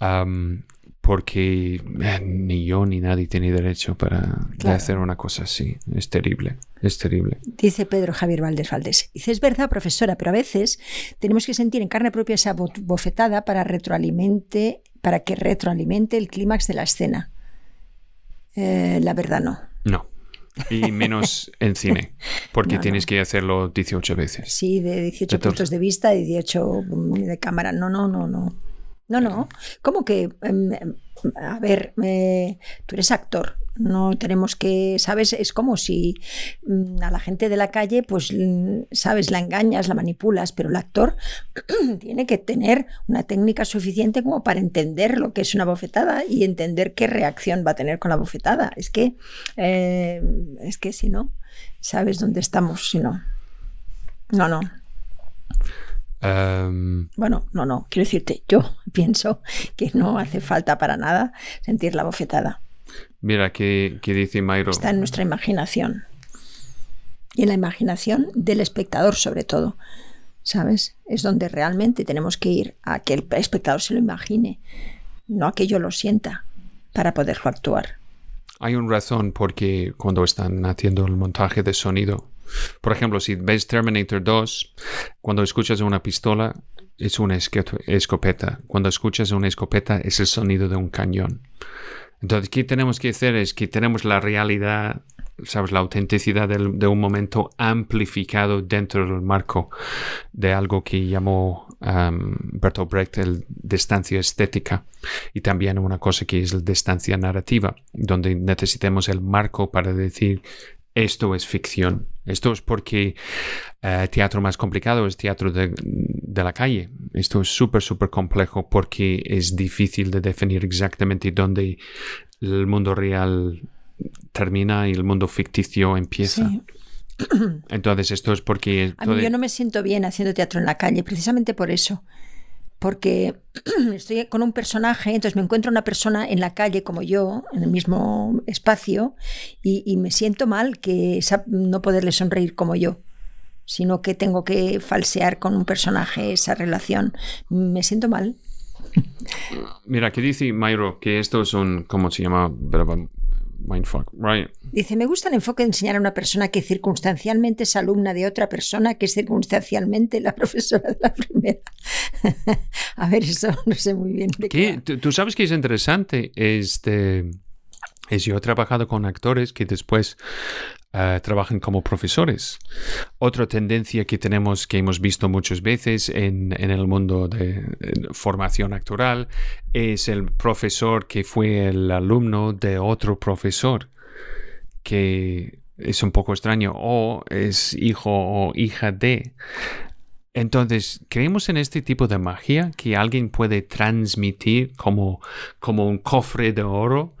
Am, porque eh, ni yo ni nadie tiene derecho para de hacer una cosa así. Es terrible, es terrible. Dice Pedro Javier Valdés Valdés. Dice, es verdad, profesora, pero a veces tenemos que sentir en carne propia esa bo- bofetada para retroalimente, para que retroalimente el clímax de la escena. Eh, la verdad no. No. Y menos [LAUGHS] en cine, porque No, no. tienes que hacerlo 18 veces. Sí, de 18 De todo. puntos de vista, de 18 de cámara. No, no, no, no. No, no. ¿Cómo que? em, a ver, eh, tú eres actor. No tenemos que, ¿sabes? Es como si mm, a la gente de la calle, pues, mm, ¿sabes? La engañas, la manipulas, pero el actor [CLEARS THROAT] tiene que tener una técnica suficiente como para entender lo que es una bofetada y entender qué reacción va a tener con la bofetada. Es que, eh, es que si no, ¿sabes dónde estamos? Si no. No, no. Am, Bueno, no, no, quiero decirte, yo [LAUGHS] pienso que no hace falta para nada sentir la bofetada. Mira, que, que dice Mayro. Está en nuestra imaginación. Y en la imaginación del espectador, sobre todo. ¿Sabes? Es donde realmente tenemos que ir a que el espectador se lo imagine, no a que yo lo sienta para poderlo actuar. Hay una razón porque cuando están haciendo el montaje de sonido, por ejemplo, si ves Terminator 2, cuando escuchas una pistola es una escopeta. Cuando escuchas una escopeta es el sonido de un cañón. Entonces, ¿qué tenemos que hacer? Es que tenemos la realidad, ¿sabes? La autenticidad del- de un momento amplificado dentro del marco de algo que llamó um, Bertolt Brecht el distancia estética y también una cosa que es la distancia narrativa, donde necesitamos el marco para decir esto es ficción. Esto es porque eh, teatro más complicado es teatro de, de la calle. Esto es súper, súper complejo porque es difícil de definir exactamente dónde el mundo real termina y el mundo ficticio empieza. Sí. Entonces esto es porque... A mí yo no me siento bien haciendo teatro en la calle, precisamente por eso. Porque [CLEARS THROAT] estoy con un personaje, entonces me encuentro una persona en la calle como yo, en el mismo espacio, y, me siento mal que no poderle sonreír como yo, sino que tengo que falsear con un personaje esa relación. Me siento mal. Mira, que dice Mayro que esto es un... ¿Cómo se llama? Mindfuck, right? Dice, me gusta el enfoque de enseñar a una persona que circunstancialmente es alumna de otra persona que es circunstancialmente la profesora de la primera. [LAUGHS] a ver, eso no sé muy bien. de qué tú sabes que es interesante, este, es yo he trabajado con actores que después eh, trabajan como profesores. Otra tendencia que tenemos, que hemos visto muchas veces en, en el mundo de eh, formación actoral, es el profesor que fue el alumno de otro profesor, que es un poco extraño, o es hijo o hija de. Entonces, ¿creemos en este tipo de magia que alguien puede transmitir como, como un cofre de oro,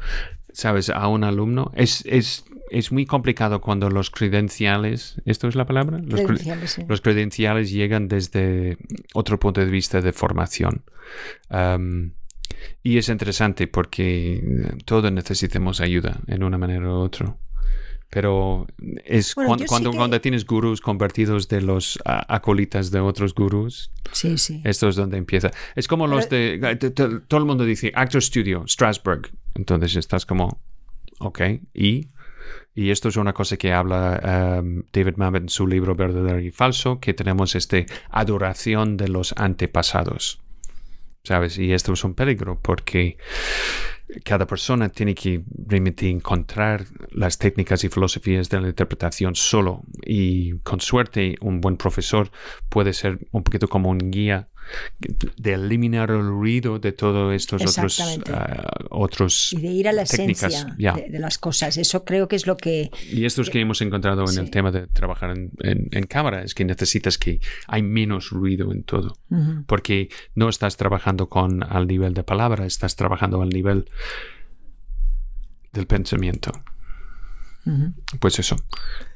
sabes, a un alumno? Es, es, es muy complicado cuando los credenciales, ¿esto es la palabra? Los, cre- Credenciales, sí. los credenciales llegan desde otro punto de vista de formación. Um, y es interesante porque todos necesitamos ayuda en una manera u otra. Pero es Bueno, sí cuando, que- cuando tienes gurús convertidos de los acolitas de otros gurús, Sí, sí. esto es donde empieza. Es como los de... Todo el mundo dice Actor Studio, Strasbourg. Entonces estás como, ok, ¿y? Y esto es una cosa que habla um, David Mamet en su libro Verdadero y Falso, que tenemos este adoración de los antepasados. ¿Sabes? Y esto es un peligro porque cada persona tiene que realmente encontrar las técnicas y filosofías de la interpretación solo. Y con suerte, un buen profesor puede ser un poquito como un guía de eliminar el ruido de todos estos otros, ah, otros Y de ir a la técnicas. esencia de, de las cosas. Eso creo que es lo que... Y esto es que hemos encontrado en el tema de trabajar en, en- en cámara, es que necesitas que hay menos ruido en todo, porque no estás trabajando con al nivel de palabra, estás trabajando al nivel del pensamiento. Pues eso.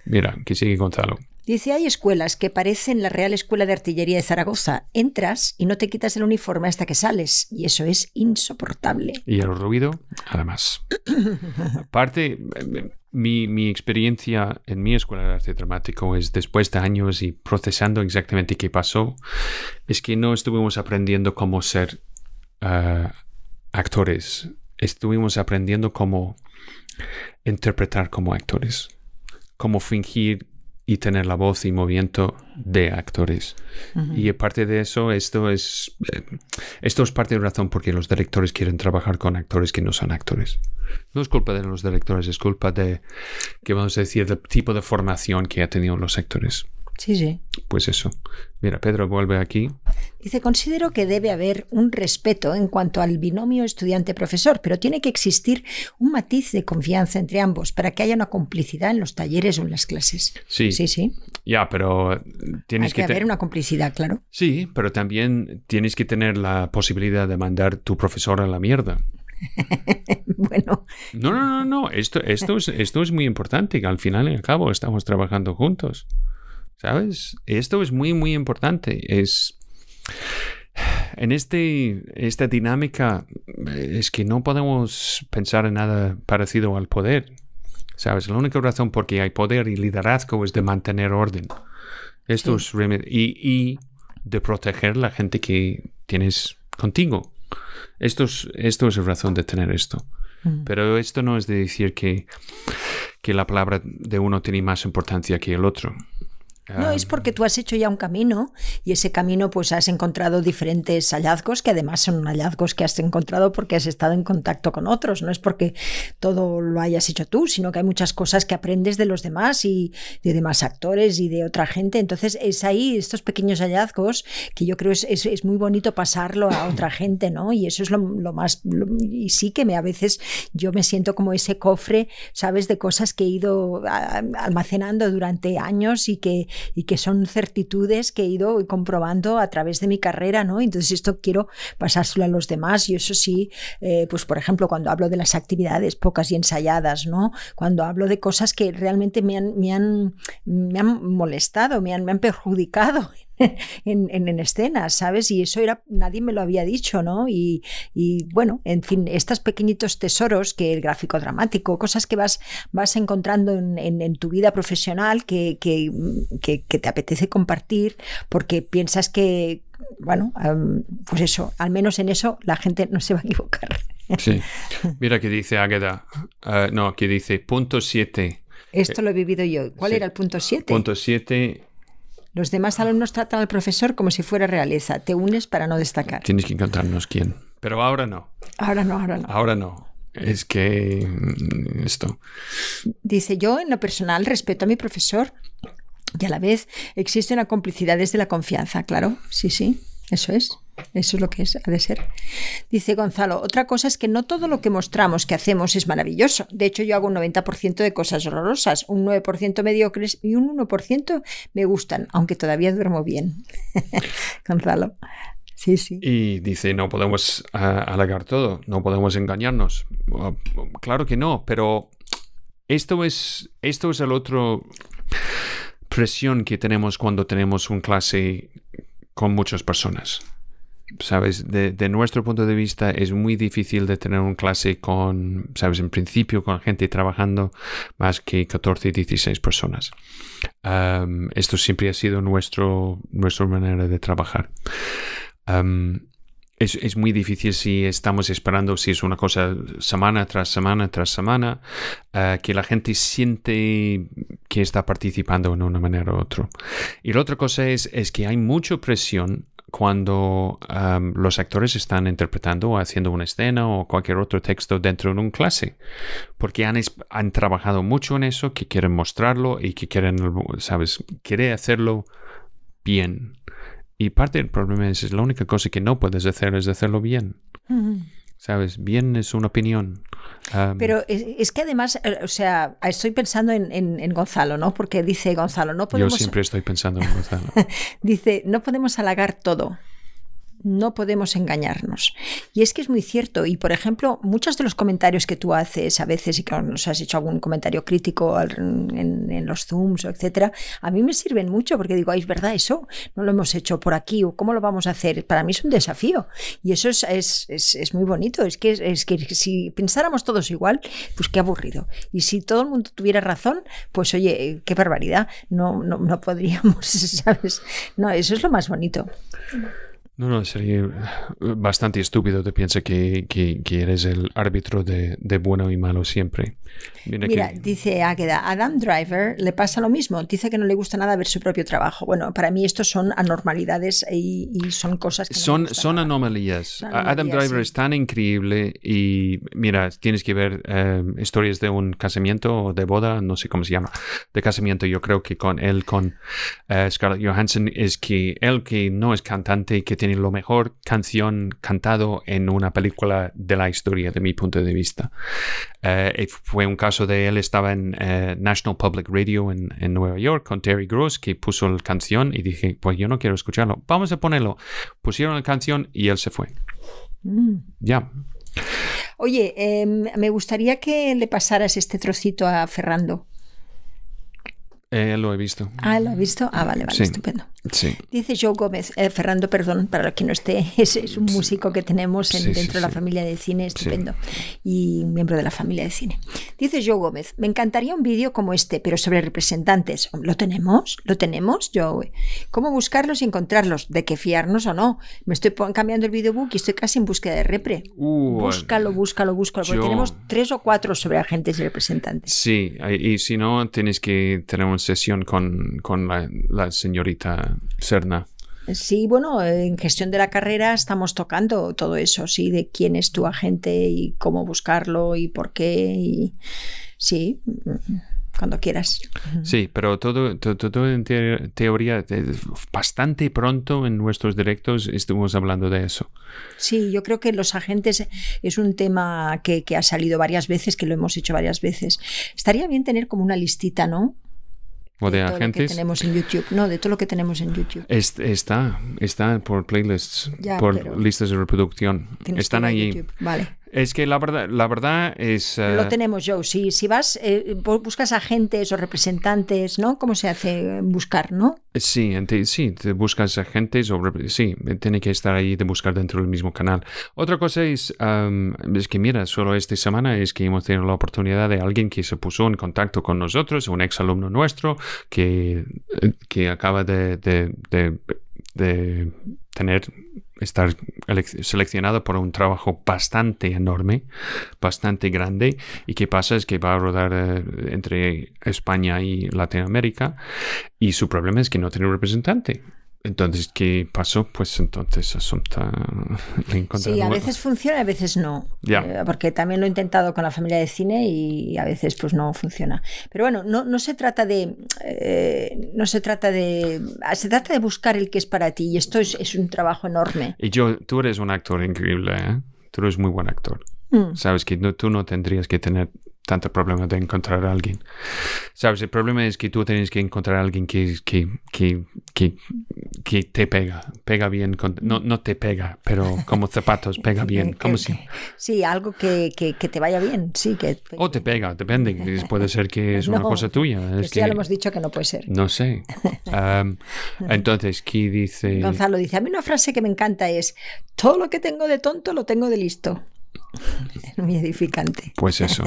Mira, que sigue Gonzalo. Dice, hay escuelas que parecen la Real Escuela de Artillería de Zaragoza. Entras y no te quitas el uniforme hasta que sales. Y eso es insoportable. Y el ruido, además. [LAUGHS] Aparte, mi, mi, experiencia en mi escuela de arte dramático es después de años y procesando exactamente qué pasó, es que no estuvimos aprendiendo cómo ser uh, actores. Estuvimos aprendiendo cómo interpretar como actores, cómo fingir y tener la voz y movimiento de actores. Uh -huh. Y aparte de eso, esto es, eh, esto es parte de la razón porque los directores quieren trabajar con actores que no son actores. No es culpa de los directores, es culpa de, que vamos a decir, del tipo de formación que ha tenido los actores. Sí, sí. Pues eso. Mira, Pedro vuelve aquí. Dice, considero que debe haber un respeto en cuanto al binomio estudiante-profesor, pero tiene que existir un matiz de confianza entre ambos para que haya una complicidad en los talleres o en las clases. Sí. Sí, sí. Ya, pero tienes Hay que, que... haber una complicidad, claro. Sí, pero también tienes que tener la posibilidad de mandar tu profesor a la mierda. [LAUGHS] bueno. No, no, no, no. Esto, esto, es, esto es muy importante, que al final y al cabo estamos trabajando juntos. ¿Sabes? Esto es muy, muy importante. Es. En este, esta dinámica es que no podemos pensar en nada parecido al poder. ¿Sabes? La única razón por qué hay poder y liderazgo es de mantener orden. Esto sí. es. Y, y de proteger la gente que tienes contigo. Esto es, esto es la razón de tener esto. Mm. Pero esto no es de decir que, que la palabra de uno tiene más importancia que el otro. No, es porque tú has hecho ya un camino y ese camino pues has encontrado diferentes hallazgos que además son hallazgos que has encontrado porque has estado en contacto con otros. No es porque todo lo hayas hecho tú, sino que hay muchas cosas que aprendes de los demás y de demás actores y de otra gente. Entonces es ahí estos pequeños hallazgos que yo creo es, es, es muy bonito pasarlo a [COUGHS] otra gente, ¿no? Y eso es lo, lo más... Lo, y sí que me, a veces yo me siento como ese cofre, ¿sabes? De cosas que he ido almacenando durante años y que y que son certitudes que he ido comprobando a través de mi carrera, ¿no? Entonces esto quiero pasárselo a los demás y eso sí, eh, pues por ejemplo cuando hablo de las actividades pocas y ensayadas, ¿no? Cuando hablo de cosas que realmente me han, me han, me han molestado, me han, me han perjudicado [LAUGHS] en, en, en, escenas, ¿sabes? Y eso era, nadie me lo había dicho, ¿no? Y, y, bueno, en fin, estos pequeñitos tesoros que el gráfico dramático, cosas que vas, vas encontrando en, en tu vida profesional que, que, que, que, te apetece compartir porque piensas que, bueno, pues eso, al menos en eso la gente no se va a equivocar. Sí. [LAUGHS] Mira que dice Águeda, uh, no, que dice punto 7. Esto lo he vivido yo. ¿Cuál sí. era el punto 7? Punto 7 los demás alumnos tratan al profesor como si fuera realeza. Te unes para no destacar. Tienes que contarnos quién. Pero ahora no. Ahora no, ahora no. Ahora no. Es que esto. Dice yo, en lo personal, respeto a mi profesor y a la vez existe una complicidad desde la confianza, claro. Sí, sí, eso es. Eso es lo que es, ha de ser. Dice Gonzalo, otra cosa es que no todo lo que mostramos que hacemos es maravilloso. De hecho, yo hago un 90% de cosas horrorosas, un 9% mediocres y un 1% me gustan, aunque todavía duermo bien. [LAUGHS] Gonzalo. Sí, sí. Y dice, no podemos uh, halagar todo, no podemos engañarnos. Claro que no, pero esto es, esto es el otro presión que tenemos cuando tenemos un clase con muchas personas. ¿sabes? De, nuestro punto de vista es muy difícil de tener una clase con, ¿sabes? En principio con gente trabajando más que 14, 16 personas. Esto siempre ha sido nuestro, nuestra manera de trabajar. Es, es, muy difícil si estamos esperando, si es una cosa semana tras semana tras semana, uh, que la gente siente que está participando en una manera u otra. Y la otra cosa es, es que hay mucha presión cuando um, los actores están interpretando o haciendo una escena o cualquier otro texto dentro de una clase, porque han, han trabajado mucho en eso, que quieren mostrarlo y que quieren, sabes, quiere hacerlo bien. Y parte del problema es, es la única cosa que no puedes hacer es hacerlo bien. ¿Sabes? Bien es una opinión. Um, Pero es, es, que además, o sea, estoy pensando en, en, en, Gonzalo, ¿no? Porque dice Gonzalo, no podemos... Yo siempre estoy pensando en Gonzalo. [LAUGHS] dice, no podemos halagar todo. No podemos engañarnos. Y es que es muy cierto. Y por ejemplo, muchos de los comentarios que tú haces a veces, y que nos has hecho algún comentario crítico en, los Zooms, etcétera, a mí me sirven mucho porque digo, es verdad, eso no lo hemos hecho por aquí o cómo lo vamos a hacer. Para mí es un desafío. Y eso es, es, muy bonito. Es que, es que si pensáramos todos igual, pues qué aburrido. Y si todo el mundo tuviera razón, pues oye, qué barbaridad. No, no, no podríamos, [LAUGHS] ¿sabes? No, eso es lo más bonito. No, no, sería eh, bastante estúpido de pensar que, que, eres el árbitro de, de, bueno y malo siempre. Mira, dice Águeda, Adam Driver le pasa lo mismo. Dice que no le gusta nada ver su propio trabajo. Bueno, para mí esto son anormalidades y, son cosas que son, son anomalías. Adam Driver es tan increíble y mira, tienes que ver eh, historias de un casamiento o de boda, no sé cómo se llama, de casamiento. Yo creo que con él, con eh, Scarlett Johansson, es que él que no es cantante, que tiene lo mejor canción cantado en una película de la historia, de mi punto de vista. Eh, fue un caso de él, estaba en eh, National Public Radio en, Nueva York con Terry Gross, que puso la canción y dije, pues yo no quiero escucharlo, vamos a ponerlo. Pusieron la canción y él se fue. Mm. Ya. Oye, em, me gustaría que le pasaras este trocito a Ferrando. Eh, lo he visto. Ah, lo he visto. Ah, vale, vale, estupendo. Dice Joe Gómez, eh, Fernando, perdón, para que no esté, [LAUGHS] es, un músico que tenemos dentro de la familia de cine, estupendo, y miembro de la familia de cine. Dice Joe Gómez, me encantaría un vídeo como este, pero sobre representantes. ¿Lo tenemos? ¿Lo tenemos, Joe? ¿Cómo buscarlos y encontrarlos? ¿De qué fiarnos o no? Me estoy cambiando el videobook y estoy casi en búsqueda de repre. Uh, búscalo, búscalo, búscalo, porque tenemos tres o cuatro sobre agentes y representantes. Sí, y si no, tienes que tener una sesión con, con la, la señorita Serna. Sí, bueno, en gestión de la carrera estamos tocando todo eso, sí, de quién es tu agente y cómo buscarlo y por qué. Y... Sí, cuando quieras. Sí, pero todo, todo, en teoría, bastante pronto en nuestros directos estuvimos hablando de eso. Sí, yo creo que los agentes es un tema que, que ha salido varias veces, que lo hemos hecho varias veces. Estaría bien tener como una listita, ¿no? O de, agentes. que tenemos en YouTube. No, de todo lo que tenemos en YouTube. está, está por playlists, por listas de reproducción. Están ahí. Vale. Es que la verdad, la verdad es... Lo eh, tenemos, Joe. Si, si vas, eh, buscas agentes o representantes, ¿no? ¿Cómo se hace buscar, no? Sí, sí, te buscas agentes o... Sí, tiene que estar ahí de buscar dentro del mismo canal. Otra cosa es, es que mira, solo esta semana es que hemos tenido la oportunidad de alguien que se puso en contacto con nosotros, un ex alumno nuestro, que, que acaba de, de, de, de tener estar seleccionado por un trabajo bastante enorme, bastante grande, y qué pasa es que va a rodar eh, entre España y Latinoamérica, y su problema es que no tiene representante. Entonces, ¿qué pasó? Pues entonces Asunta [LAUGHS] le Sí, a veces funciona, a veces no. Eh, porque también lo he intentado con la familia de cine y a veces pues no funciona. Pero bueno, no, no se trata de. Eh, no se trata de. Se trata de buscar el que es para ti. Y esto es, es un trabajo enorme. Y yo, tú eres un actor increíble, ¿eh? Tú eres muy buen actor. Mm. Sabes que tú no tendrías que tener tanto problema de encontrar a alguien. Sabes, el problema es que tú tienes que encontrar a alguien que, que, que, que, te pega, pega bien, con, no, no te pega, pero como zapatos, pega [LAUGHS] bien, como si... Sí, algo que, que, te vaya bien, sí. que O te pega, depende, [LAUGHS] puede ser que es una cosa tuya. Es que, ya lo hemos dicho que no puede ser. No sé. [LAUGHS] entonces, ¿qué dice? Gonzalo dice, a mí una frase que me encanta es, todo lo que tengo de tonto lo tengo de listo. [LAUGHS] muy edificante. Pues eso.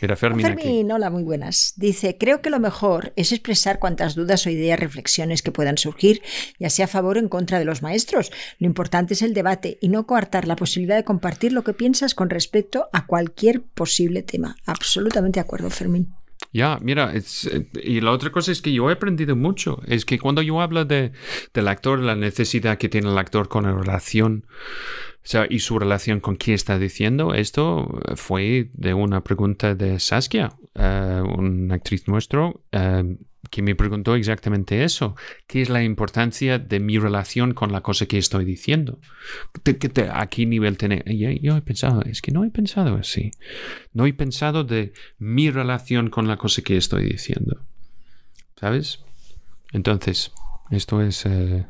Mira, Fermín, Fermín hola, muy buenas. Dice, creo que lo mejor es expresar cuantas dudas o ideas, reflexiones que puedan surgir, ya sea a favor o en contra de los maestros. Lo importante es el debate y no coartar la posibilidad de compartir lo que piensas con respecto a cualquier posible tema. Absolutamente de acuerdo, Fermín. Ya, mira, y la otra cosa es que yo he aprendido mucho. Es que cuando yo hablo de, del actor, la necesidad que tiene el actor con la relación y su relación con quién está diciendo, esto fue de una pregunta de Saskia, uh, una actriz nuestra, uh, que me preguntó exactamente eso. ¿Qué es la importancia de mi relación con la cosa que estoy diciendo? ¿A qué nivel tiene? Yo, yo he pensado, es que no he pensado así. No he pensado de mi relación con la cosa que estoy diciendo. ¿Sabes? Entonces, esto es... Uh,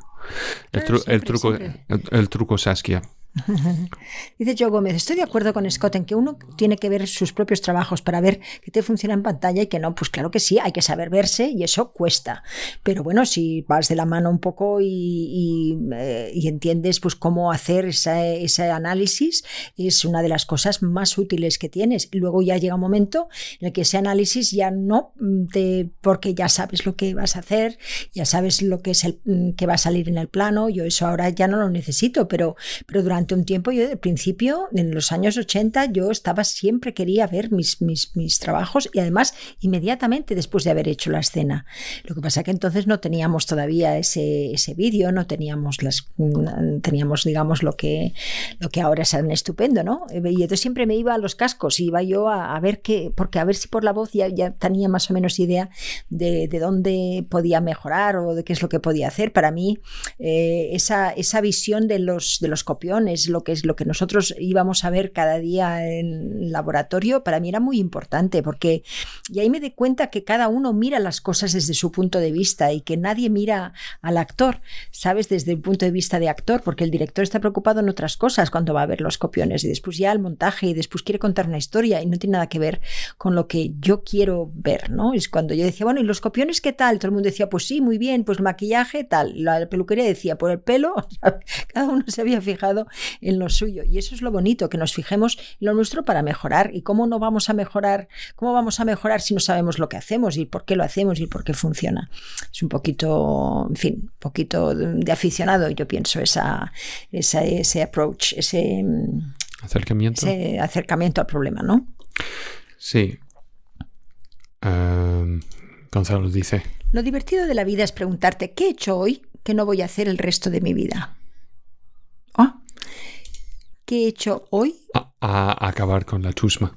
El, tru- el truco, el, el truco Saskia. [LAUGHS] Dice Joe Gómez, estoy de acuerdo con Scott en que uno tiene que ver sus propios trabajos para ver que te funciona en pantalla y que no. Pues claro que sí, hay que saber verse y eso cuesta. Pero bueno, si vas de la mano un poco y, y, eh, entiendes pues cómo hacer esa- ese análisis, es una de las cosas más útiles que tienes. Luego ya llega un momento en el que ese análisis ya no mm, te... porque ya sabes lo que vas a hacer, ya sabes lo que es el mm, que va a salir en el plano. Yo eso ahora ya no lo necesito, pero, pero durante un tiempo, yo al principio, en los años 80, yo estaba siempre quería ver mis, mis, mis trabajos y además inmediatamente después de haber hecho la escena. Lo que pasa que entonces no teníamos todavía ese, ese vídeo, no teníamos las mm, teníamos, digamos, lo que, lo que ahora es tan estupendo, ¿no? Y entonces siempre me iba a los cascos, iba yo a, a ver qué, porque a ver si por la voz ya, ya tenía más o menos idea de, de dónde podía mejorar o de qué es lo que podía hacer. Para mí, eh, esa, esa visión de los, de los copiones, lo que es lo que nosotros íbamos a ver cada día en laboratorio, para mí era muy importante porque y ahí me di cuenta que cada uno mira las cosas desde su punto de vista y que nadie mira al actor, ¿sabes? Desde el punto de vista de actor, porque el director está preocupado en otras cosas cuando va a ver los copiones y después ya el montaje y después quiere contar una historia y no tiene nada que ver con lo que yo quiero ver, ¿no? Es cuando yo decía, bueno, ¿y los copiones qué tal? Todo el mundo decía, pues sí, muy bien, pues maquillaje tal. La peluquería decía, por el pelo, [LAUGHS] cada uno se había fijado en lo suyo. Y eso es lo bonito, que nos fijemos en lo nuestro para mejorar. ¿Y cómo no vamos a mejorar? ¿Cómo vamos a mejorar si no sabemos lo que hacemos y por qué lo hacemos y por qué funciona? Es un poquito, en fin, un poquito de aficionado, yo pienso, esa, esa ese approach, ese, Acercamiento. ese acercamiento al problema, ¿no? Sí. Em, Gonzalo dice. Lo divertido de la vida es preguntarte, ¿qué he hecho hoy que no voy a hacer el resto de mi vida? ¿Qué he hecho hoy? A, a acabar con la chusma.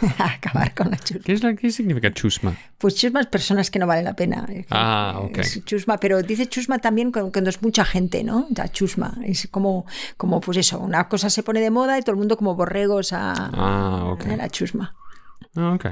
[LAUGHS] Acabar con la chusma. ¿Qué, es la, ¿Qué significa chusma? Pues chusma es personas que no vale la pena. Ah, ok. Es chusma, pero dice chusma también cuando, es mucha gente, ¿no? Ya chusma. Es como, como, pues eso, una cosa se pone de moda y todo el mundo como borregos a, Ah, a la chusma. Ah, ok.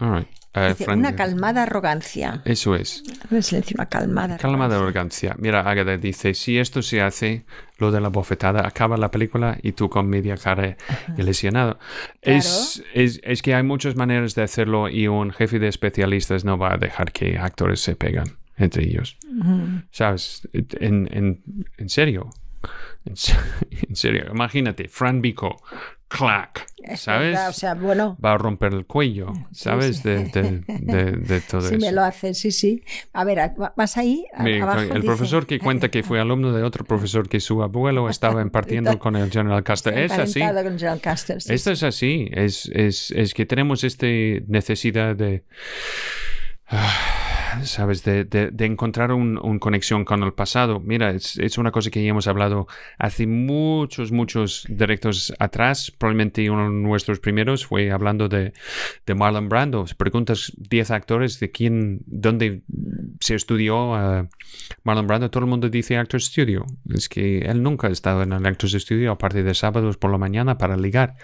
All right. Eh, una calmada arrogancia. Eso es. En silencio, una calmada. Calma de arrogancia. arrogancia. Mira, Agatha dice, si esto se hace, lo de la bofetada, acaba la película y tú con media cara y lesionado. Es, es, es que hay muchas maneras de hacerlo y un jefe de especialistas no va a dejar que actores se pegan entre ellos. ¿Sabes? En, en, en serio. En, se- [LAUGHS] en serio. Imagínate, Fran Bico, clack. Es ¿Sabes? verdad, o sea, bueno, Va a romper el cuello, ¿sabes? sí. De, de, de, de [LAUGHS] todo sí eso. me lo hace, sí, sí. A ver, vas ahí, a- abajo el dice- profesor que cuenta que fue alumno de otro profesor que su abuelo [LAUGHS] estaba impartiendo con el General Custer. Es así. Con General Custer, sí, Esto es así. Es, es, es que tenemos esta necesidad de. ¿Sabes? De, de, de encontrar una un conexión con el pasado. Mira, es, es una cosa que ya hemos hablado hace muchos, muchos directos atrás. Probablemente uno de nuestros primeros fue hablando de, de Marlon Brando. Si Preguntas 10 actores de quién, dónde se estudió ah, Marlon Brando. Todo el mundo dice Actors Studio. Es que él nunca ha estado en el Actors Studio aparte de sábados por la mañana para ligar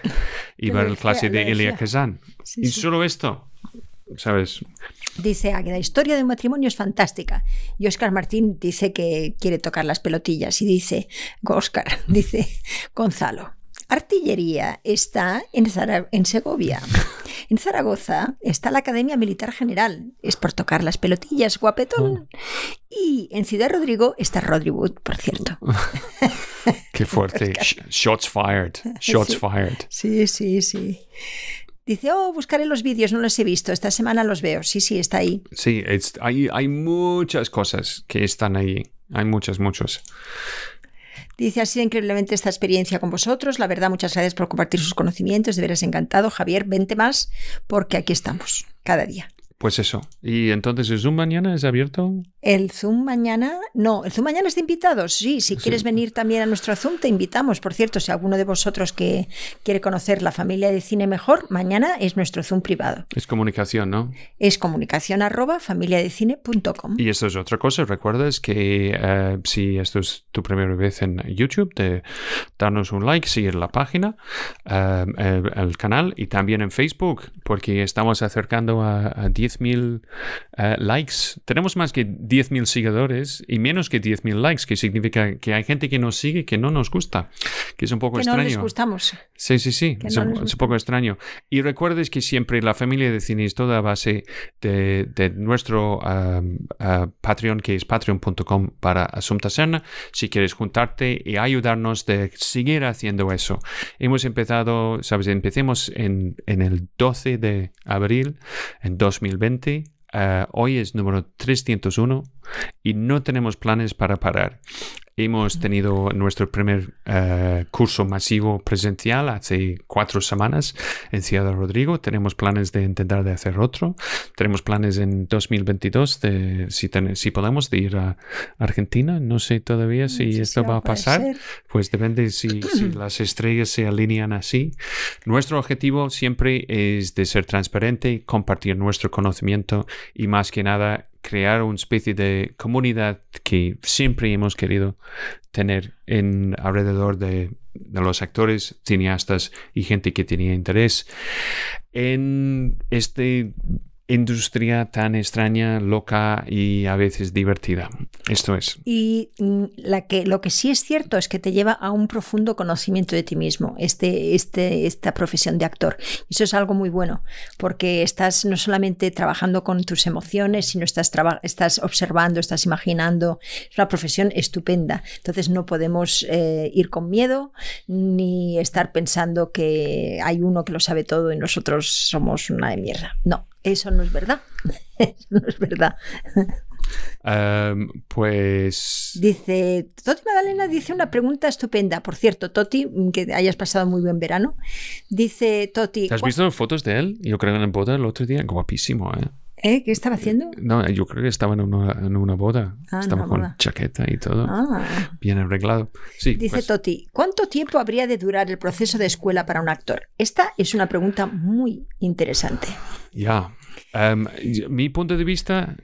y [LAUGHS] ver el clase de Elia. Kazan. Sí, y sí. solo esto, ¿sabes? Dice Águeda, la historia de un matrimonio es fantástica. Y Oscar Martín dice que quiere tocar las pelotillas. Y dice, Oscar, [LAUGHS] dice Gonzalo, artillería está en, Zara- en Segovia. En Zaragoza está la Academia Militar General. Es por tocar las pelotillas, guapetón. Y en Ciudad Rodrigo está Rodriwood, por cierto. [LAUGHS] Qué fuerte. [LAUGHS] Sh- Shots fired. Shots Sí. fired. Sí, sí, sí. Dice, oh, buscaré los vídeos, no los he visto. Esta semana los veo. Sí, sí, está ahí. Sí, es- hay, hay muchas cosas que están ahí. Hay muchas, muchos. Dice, ha sido increíblemente esta experiencia con vosotros. La verdad, muchas gracias por compartir sus conocimientos. De veras encantado. Javier, vente más porque aquí estamos, cada día. Pues eso. ¿Y entonces Zoom mañana es abierto? El Zoom mañana, no, el Zoom mañana es de invitados. Sí, si quieres venir también a nuestro Zoom, te invitamos. Por cierto, si alguno de vosotros que quiere conocer la familia de cine mejor, mañana es nuestro Zoom privado. Es comunicación, ¿no? Es comunicación arroba familiadecine.com. Y esto es otra cosa. Recuerdas que eh, si esto es tu primera vez en YouTube, de darnos un like, seguir la página, eh, el, el canal y también en Facebook, porque estamos acercando a, a 10.000 eh, likes. Tenemos más que 10.000 seguidores y menos que 10.000 likes, que significa que hay gente que nos sigue que no nos gusta, que es un poco que extraño. no les gustamos. Sí, sí, sí, es, no un, es un poco extraño. Y recuerdes que siempre la familia de cine es toda a base de, de nuestro um, uh, Patreon, que es patreon.com para Asunta Serna, si quieres juntarte y ayudarnos de seguir haciendo eso. Hemos empezado, sabes, empecemos en, en el 12 de abril en 2020. Uh, hoy es número 301 y no tenemos planes para parar. Hemos tenido nuestro primer uh, curso masivo presencial hace cuatro semanas en Ciudad Rodrigo. Tenemos planes de intentar de hacer otro. Tenemos planes en 2022 de si, ten, si podemos de ir a Argentina. No sé todavía si Sí, esto va a pasar. ser. Pues depende si, [CLEARS THROAT] si las estrellas se alinean así. Nuestro objetivo siempre es de ser transparente, compartir nuestro conocimiento y más que nada crear una especie de comunidad que siempre hemos querido tener en alrededor de, de los actores, cineastas y gente que tenía interés. En esta industria tan extraña, loca y a veces divertida. Esto es. Y mm, lo que sí es cierto es que te lleva a un profundo conocimiento de ti mismo, este, este, esta profesión de actor. Eso es algo muy bueno, porque estás no solamente trabajando con tus emociones, sino estás, estás observando, estás imaginando. Es una profesión estupenda. Entonces no podemos eh, ir con miedo ni estar pensando que hay uno que lo sabe todo y nosotros somos una de mierda. No, eso no es verdad. [LAUGHS] Eso no es verdad. Um, pues. Dice, Toti Magdalena dice una pregunta estupenda. Por cierto, Toti, que hayas pasado muy buen verano. Dice Toti, ¿Has ¿cuá- visto fotos de él? Yo creo en la boda el otro día. Guapísimo, ¿eh? ¿Eh? ¿qué estaba haciendo? No, yo creo que estaba en una, en una boda. Ah, estaba una con boda. chaqueta y todo. Ah. Bien arreglado. Sí, Dice pues, Toti, ¿cuánto tiempo habría de durar el proceso de escuela para un actor? Esta es una pregunta muy interesante. ya. Um, y- mi punto de vista,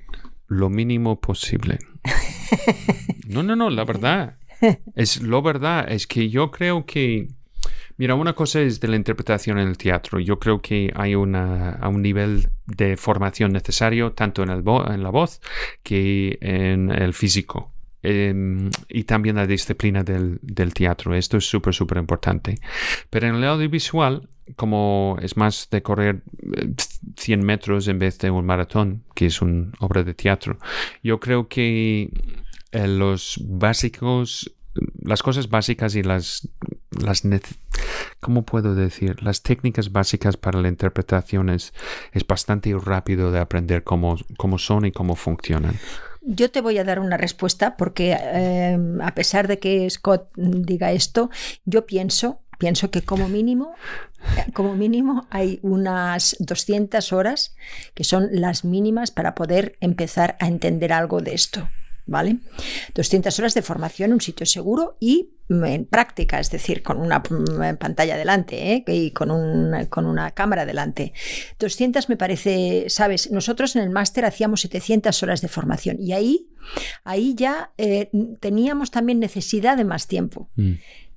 lo mínimo posible. [LAUGHS] No, no, no, la verdad. [LAUGHS] Es lo verdad. Es que yo creo que. Mira, una cosa es de la interpretación en el teatro. Yo creo que hay una, a un nivel de formación necesario tanto en, el en la voz que en el físico. Em, y también la disciplina del, del teatro. Esto es súper, súper importante. Pero en el audiovisual, como es más de correr eh, 100 metros en vez de un maratón, que es una obra de teatro, yo creo que eh, los básicos, las cosas básicas y las, las ¿cómo puedo decir? Las técnicas básicas para la interpretación es, es bastante rápido de aprender cómo, cómo son y cómo funcionan. Yo te voy a dar una respuesta porque eh, a pesar de que Scott diga esto, yo pienso, pienso que como mínimo, como mínimo hay unas 200 horas que son las mínimas para poder empezar a entender algo de esto. ¿Vale? 200 horas de formación en un sitio seguro y mm, en práctica, es decir, con una mm, pantalla delante ¿eh? y con, un- con una cámara delante. 200 me parece, sabes, nosotros en el máster hacíamos 700 horas de formación y ahí, ahí ya eh, teníamos también necesidad de más tiempo. Mm.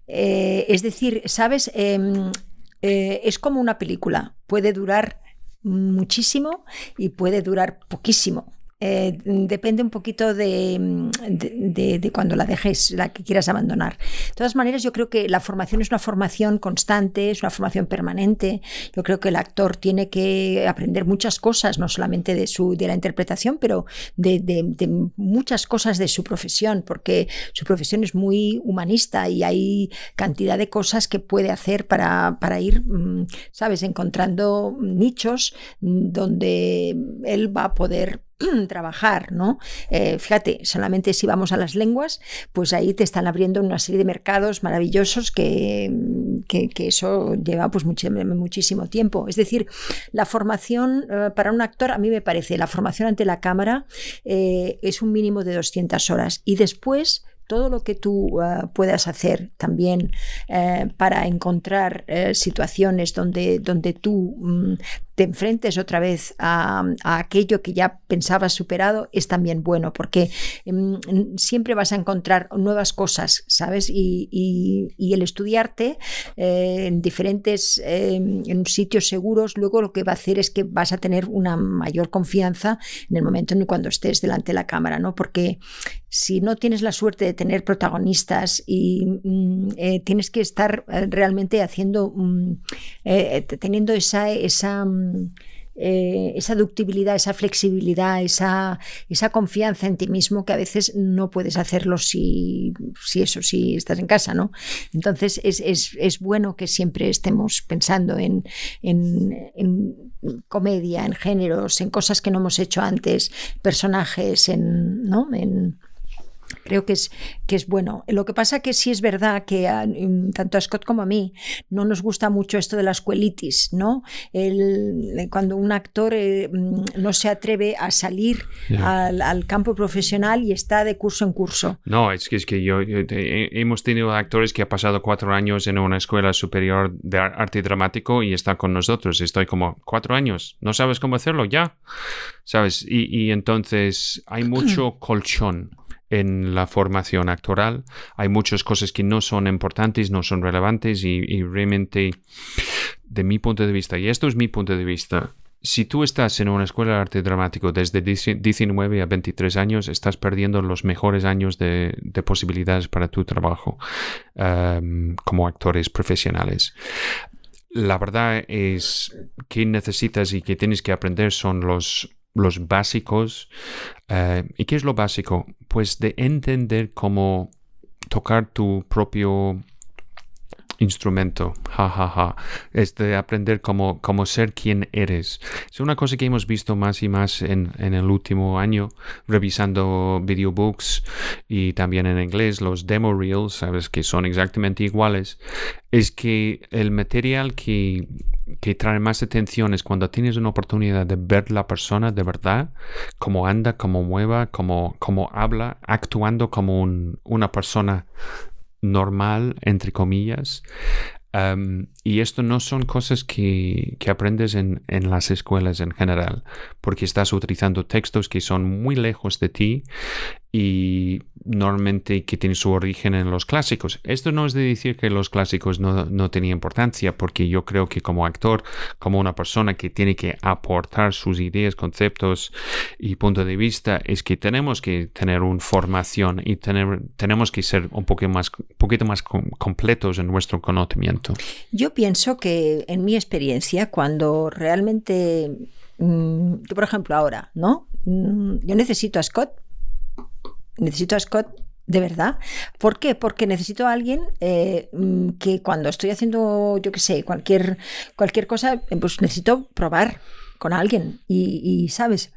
Eh, es decir, sabes, Em, es como una película, puede durar muchísimo y puede durar poquísimo. Eh, depende un poquito de, de, de- cuando la dejes, la que quieras abandonar. De todas maneras, yo creo que la formación es una formación constante, es una formación permanente. Yo creo que el actor tiene que aprender muchas cosas, no solamente de, su, de la interpretación, pero de muchas cosas de su profesión, porque su profesión es muy humanista y hay cantidad de cosas que puede hacer para, para ir, mm, ¿sabes?, encontrando nichos mm, donde él va a poder [CLEARS THROAT] trabajar, ¿no? Eh, fíjate, solamente si vamos a las lenguas, pues ahí te están abriendo una serie de mercados maravillosos que, que, eso lleva pues muchísimo tiempo. Es decir, la formación eh, para un actor, a mí me parece, la formación ante la cámara eh, es un mínimo de 200 horas y después todo lo que tú puedas hacer también para encontrar situaciones donde, donde tú mm, te enfrentes otra vez a, aquello que ya pensabas superado, es también bueno, porque em, siempre vas a encontrar nuevas cosas, ¿sabes? Y, y- el estudiarte eh, en diferentes em, en sitios seguros, luego lo que va a hacer es que vas a tener una mayor confianza en el momento en cuando estés delante de la cámara, ¿no? Porque si no tienes la suerte de tener protagonistas y mm, eh, tienes que estar eh, realmente haciendo, mm, teniendo esa, esa, mm, eh, esa ductibilidad, esa flexibilidad, esa, esa confianza en ti mismo que a veces no puedes hacerlo si, si eso, si estás en casa, ¿no? Entonces es, es- es bueno que siempre estemos pensando en, en- en comedia, en géneros, en cosas que no hemos hecho antes, personajes, en, ¿no? en, Creo que es, que es bueno. Lo que pasa que sí es verdad que a- mm, tanto a Scott como a mí no nos gusta mucho esto de la escuelitis, ¿no? El- cuando un actor eh, mm, no se atreve a salir Ya. al, al campo profesional y está de curso en curso. No, es que, es que yo, yo- he- hemos tenido actores que han pasado cuatro años en una escuela superior de ar- arte dramático y está con nosotros. Estoy como, cuatro años, ¿no sabes cómo hacerlo? Ya, ¿sabes? Y, y entonces hay mucho [CLEARS THROAT] colchón en la formación actoral. Hay muchas cosas que no son importantes, no son relevantes y, y realmente, de mi punto de vista, y esto es mi punto de vista, si tú estás en una escuela de arte dramático desde 19 a 23 años, estás perdiendo los mejores años de, de posibilidades para tu trabajo um, como actores profesionales. La verdad es que necesitas y que tienes que aprender son los, los básicos. Uh, ¿Y qué es lo básico? Pues de entender cómo tocar tu propio instrumento, ja, ja, ja. Es de aprender cómo, cómo ser quien eres. Es una cosa que hemos visto más y más en, en el último año, revisando videobooks y también en inglés los demo reels, sabes que son exactamente iguales. Es que el material que, que trae más atención es cuando tienes una oportunidad de ver la persona de verdad, cómo anda, cómo mueva, cómo, cómo habla, actuando como un- una persona normal, entre comillas. Y esto no son cosas que, que aprendes en, en las escuelas en general, porque estás utilizando textos que son muy lejos de ti y normalmente que tienen su origen en los clásicos. Esto no es de decir que los clásicos no, no tenían importancia, porque yo creo que como actor, como una persona que tiene que aportar sus ideas, conceptos y punto de vista, es que tenemos que tener una formación y tener, tenemos que ser un poquito más, poquito más com- completos en nuestro conocimiento. Yo pienso que en mi experiencia, cuando realmente, mm, yo por ejemplo ahora, ¿no? Mm, Yo necesito a Scott, necesito a Scott de verdad. ¿Por qué? Porque necesito a alguien eh, mm, que cuando estoy haciendo, yo qué sé, cualquier, cualquier cosa, eh, pues necesito probar con alguien y, y, ¿sabes?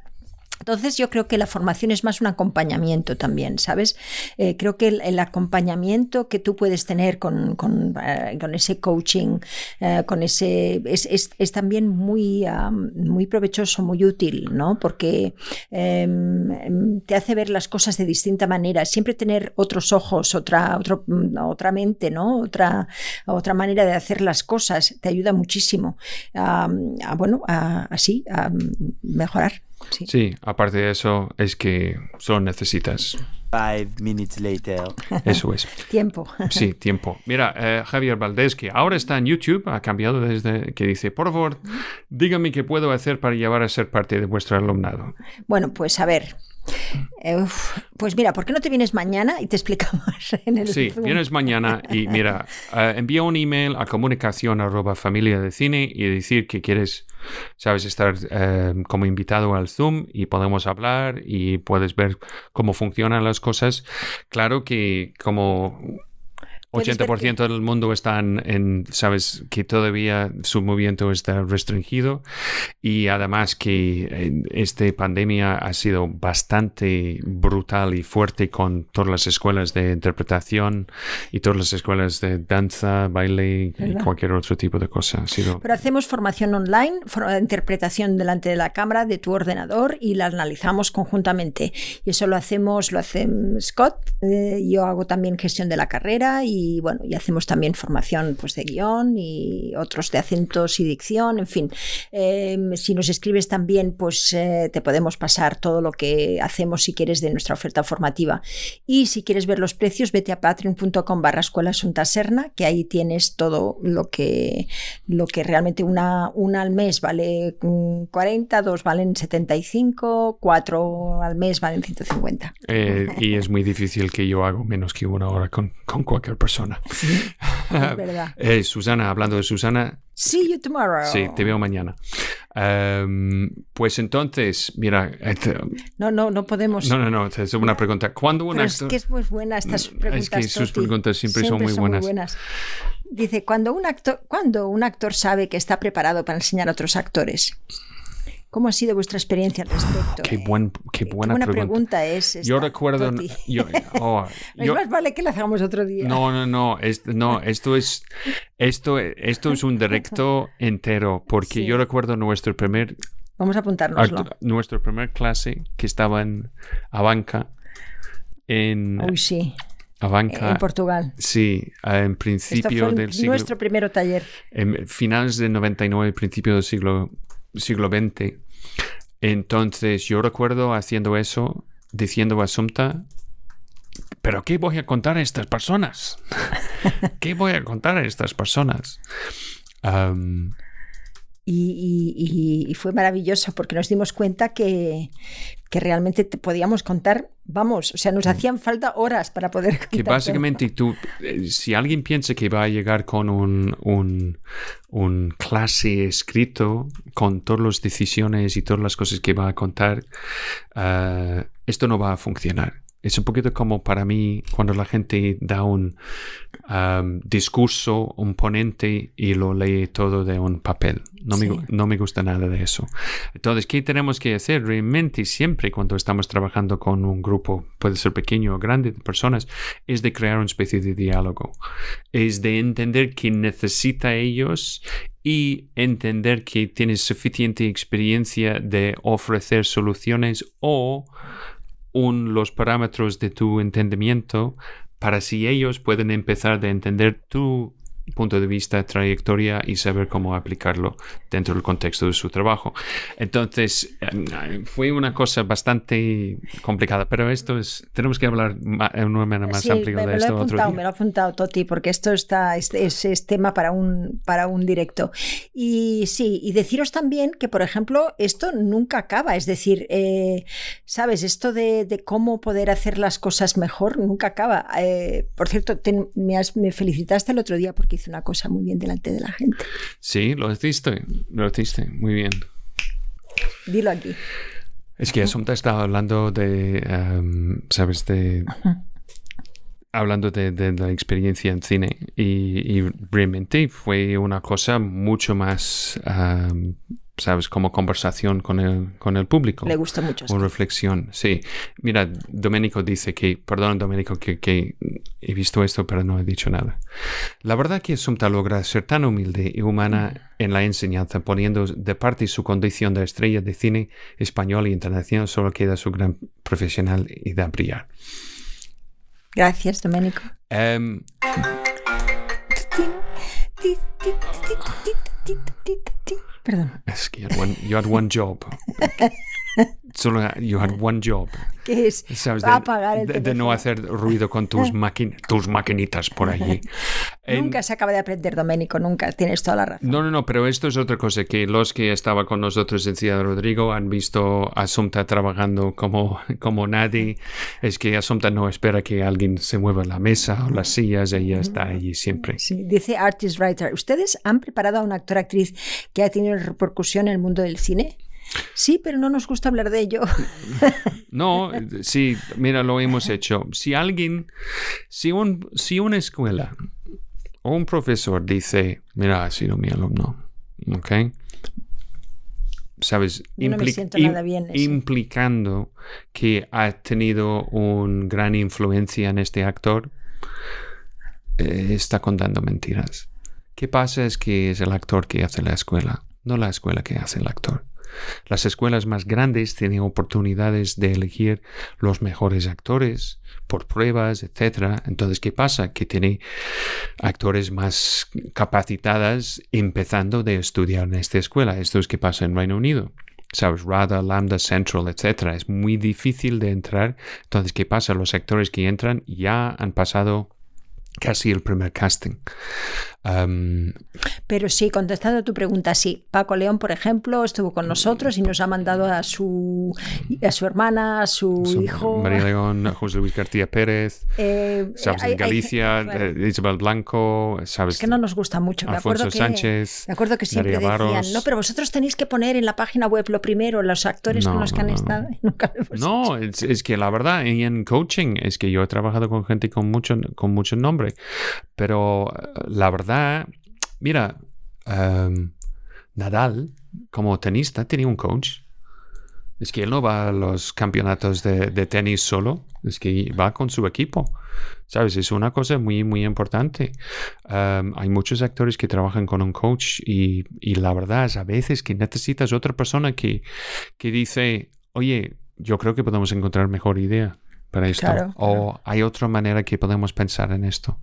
Entonces yo creo que la formación es más un acompañamiento también, ¿sabes? Eh, creo que el, acompañamiento que tú puedes tener con, con, con ese coaching, uh, con ese es, es, es también muy, um, muy provechoso, muy útil, ¿no? Porque um, te hace ver las cosas de distinta manera. Siempre tener otros ojos, otra, otro, otra mente, ¿no? Otra, otra manera de hacer las cosas te ayuda muchísimo bueno, a, así, a mejorar. Sí. sí. aparte de eso, es que solo necesitas. Five minutes later. Eso es. [LAUGHS] tiempo. Sí, tiempo. Mira, eh, Javier Valdés, que ahora está en YouTube, ha cambiado desde que dice, por favor, dígame qué puedo hacer para llevar a ser parte de vuestro alumnado. Bueno, pues a ver. Eh, uf, pues mira, ¿por qué no te vienes mañana y te explicamos [LAUGHS] en el Sí, Zoom? vienes mañana y mira, uh, envía un email a comunicación arroba familia de cine y decir que quieres, sabes, estar uh, como invitado al Zoom y podemos hablar y puedes ver cómo funcionan las cosas. Claro que como 80% del mundo están en, sabes, que todavía su movimiento está restringido y además que esta pandemia ha sido bastante brutal y fuerte con todas las escuelas de interpretación y todas las escuelas de danza, baile ¿verdad? y cualquier otro tipo de cosa. Ha sido... Pero hacemos formación online, for interpretación delante de la cámara de tu ordenador y la analizamos conjuntamente. Y eso lo hacemos, lo hace Scott, eh, yo hago también gestión de la carrera y y bueno, y hacemos también formación pues, de guion y otros de acentos y dicción, en fin. Eh, si nos escribes también, pues eh, te podemos pasar todo lo que hacemos si quieres de nuestra oferta formativa. Y si quieres ver los precios, vete a patreon.com barra escuela Serna, que ahí tienes todo lo que, lo que realmente una, una al mes vale 40, dos valen 75, cuatro al mes valen 150. Eh, y es muy difícil que yo haga menos que una hora con, con cualquier persona. Es verdad. [LAUGHS] Eh, Susana, hablando de Susana. See you tomorrow. Sí, te veo mañana. Um, pues entonces, mira. este- No, no, no podemos. no, no, no, es una pregunta. ¿Cuándo un Pero es que es muy buena estas preguntas. Es que sus preguntas siempre son muy buenas. Dice, cuando un, actor, cuando un actor sabe que está preparado para enseñar a otros actores, ¿cómo ha sido vuestra experiencia al respecto? Qué, buen, qué buena, pregunta. es. Yo esta, recuerdo. Toti. yo- [LAUGHS] oh, yo- más vale que la hagamos otro día. no, no, no, es- no, esto es, esto, esto es un directo entero, porque Sí. yo recuerdo nuestro primer, Vamos a apuntárnoslo. nuestro primer clase que estaba en Abanca, en Uy, sí, Abanca, en Portugal. sí, en Esto principio fue del siglo, nuestro primero taller. en finales del 99, principio del siglo, siglo XX. Entonces yo recuerdo haciendo eso, diciendo a ¿pero qué voy a contar a estas personas? [LAUGHS] ¿Qué voy a contar a estas personas? Y, y- y- y fue maravilloso porque nos dimos cuenta que, que realmente te podíamos contar, vamos, o sea, nos hacían falta horas para poder contar. Mm. que todo. básicamente tú, eh, si alguien piensa que va a llegar con un, un, un clase escrito, con todas las decisiones y todas las cosas que va a contar, eh, esto no va a funcionar. Es un poquito como para mí cuando la gente da un um, discurso, un ponente y lo lee todo de un papel. No, me, Sí. no me gusta nada de eso. Entonces, ¿qué tenemos que hacer realmente siempre cuando estamos trabajando con un grupo, puede ser pequeño o grande, de personas, es de crear una especie de diálogo. Es de entender qué necesita ellos y entender que tienes suficiente experiencia de ofrecer soluciones o un, los parámetros de tu entendimiento para si ellos pueden empezar de entender tu punto de vista, trayectoria y saber cómo aplicarlo dentro del contexto de su trabajo. Entonces, eh, fue una cosa bastante complicada, pero esto es, tenemos que hablar ma- de una manera más Sí, amplia me, de me lo he esto otro apuntado, día. me lo he apuntado, Toti, porque esto está, es, es- es tema para un, para un directo. Y sí, y deciros también que, por ejemplo, esto nunca acaba. Es decir, eh, ¿sabes? Esto de, de cómo poder hacer las cosas mejor nunca acaba. Eh, por cierto, te- me, has- me felicitaste el otro día porque hice una cosa muy bien delante de la gente. Sí, lo hiciste, lo hiciste, muy bien. Dilo aquí. Es que Asunta estaba hablando de, em, ¿sabes? De, hablando de, de la experiencia en cine y, y realmente fue una cosa mucho más, em, ¿sabes? Como conversación con el, con el público. Le gustó mucho. O reflexión, sí. Mira, Domenico dice que, perdón Domenico, que, que he visto esto pero no he dicho nada. La verdad que Sumta logra ser tan humilde y humana en la enseñanza, poniendo de parte su condición de estrella de cine español e internacional, solo queda su gran profesional y da brillar. Gracias, Domenico. Em, Perdón. es que you had one, you had one job. [LAUGHS] Solo you had [LAUGHS] one job. ¿Qué es? ¿Sabes? A apagar el de, de no hacer ruido con tus, [LAUGHS] maquin- tus maquinitas por allí. [LAUGHS] En- Nunca se acaba de aprender, Domenico, nunca. Tienes toda la razón. No, no, no, pero esto es otra cosa, que los que estaban con nosotros en Ciudad Rodrigo han visto a Asumta trabajando como, como nadie. Es que Asumta no espera que alguien se mueva la mesa o las sillas, ella está allí siempre. Sí, dice Artist Writer. ¿Ustedes han preparado a un actor actriz que ha tenido repercusión en el mundo del cine? Sí, pero no nos gusta hablar de ello. [LAUGHS] No, sí, mira, lo hemos hecho. Si alguien, si, un, si una escuela o un profesor dice, mira, ha sido mi alumno, ¿ok? ¿Sabes? No me nada bien implicando que ha tenido una gran influencia en este actor, eh, está contando mentiras. ¿Qué pasa es que es el actor que hace la escuela, no la escuela que hace el actor. Las escuelas más grandes tienen oportunidades de elegir los mejores actores por pruebas, etc. Entonces, ¿qué pasa? Que tiene actores más capacitadas empezando de estudiar en esta escuela. Esto es que pasa en Reino Unido. ¿sabes? RADA, Lambda, Central, etcétera. Es muy difícil de entrar. Entonces, ¿qué pasa? Los actores que entran ya han pasado casi el primer casting. Um, Pero sí, contestando a tu pregunta, sí. Paco León, por ejemplo, estuvo con nosotros y nos ha mandado a su, a su hermana, a su, su- hijo. María León, José Luis García Pérez, [LAUGHS] Eh, sabes, hay- en hay- Galicia, claro. eh, Isabel Blanco, sabes, Es que no nos gusta mucho. Me Alfonso que, Sánchez, me acuerdo que siempre decían, no, pero vosotros tenéis que poner en la página web lo primero, los actores No, con los que no, han no, estado. nunca lo No, es, es que la verdad, y en coaching, es que yo he trabajado con gente con mucho, con mucho nombre, pero eh, la verdad, mira, em, Nadal, como tenista, tenía un coach. Es que él no va a los campeonatos de, de tenis solo, es que va con su equipo. ¿Sabes? Es una cosa muy, muy importante. Em, hay muchos actores que trabajan con un coach y, y la verdad es a veces que necesitas otra persona que, que dice, oye, yo creo que podemos encontrar mejor idea para esto. Claro, o hay otra manera que podemos pensar en esto.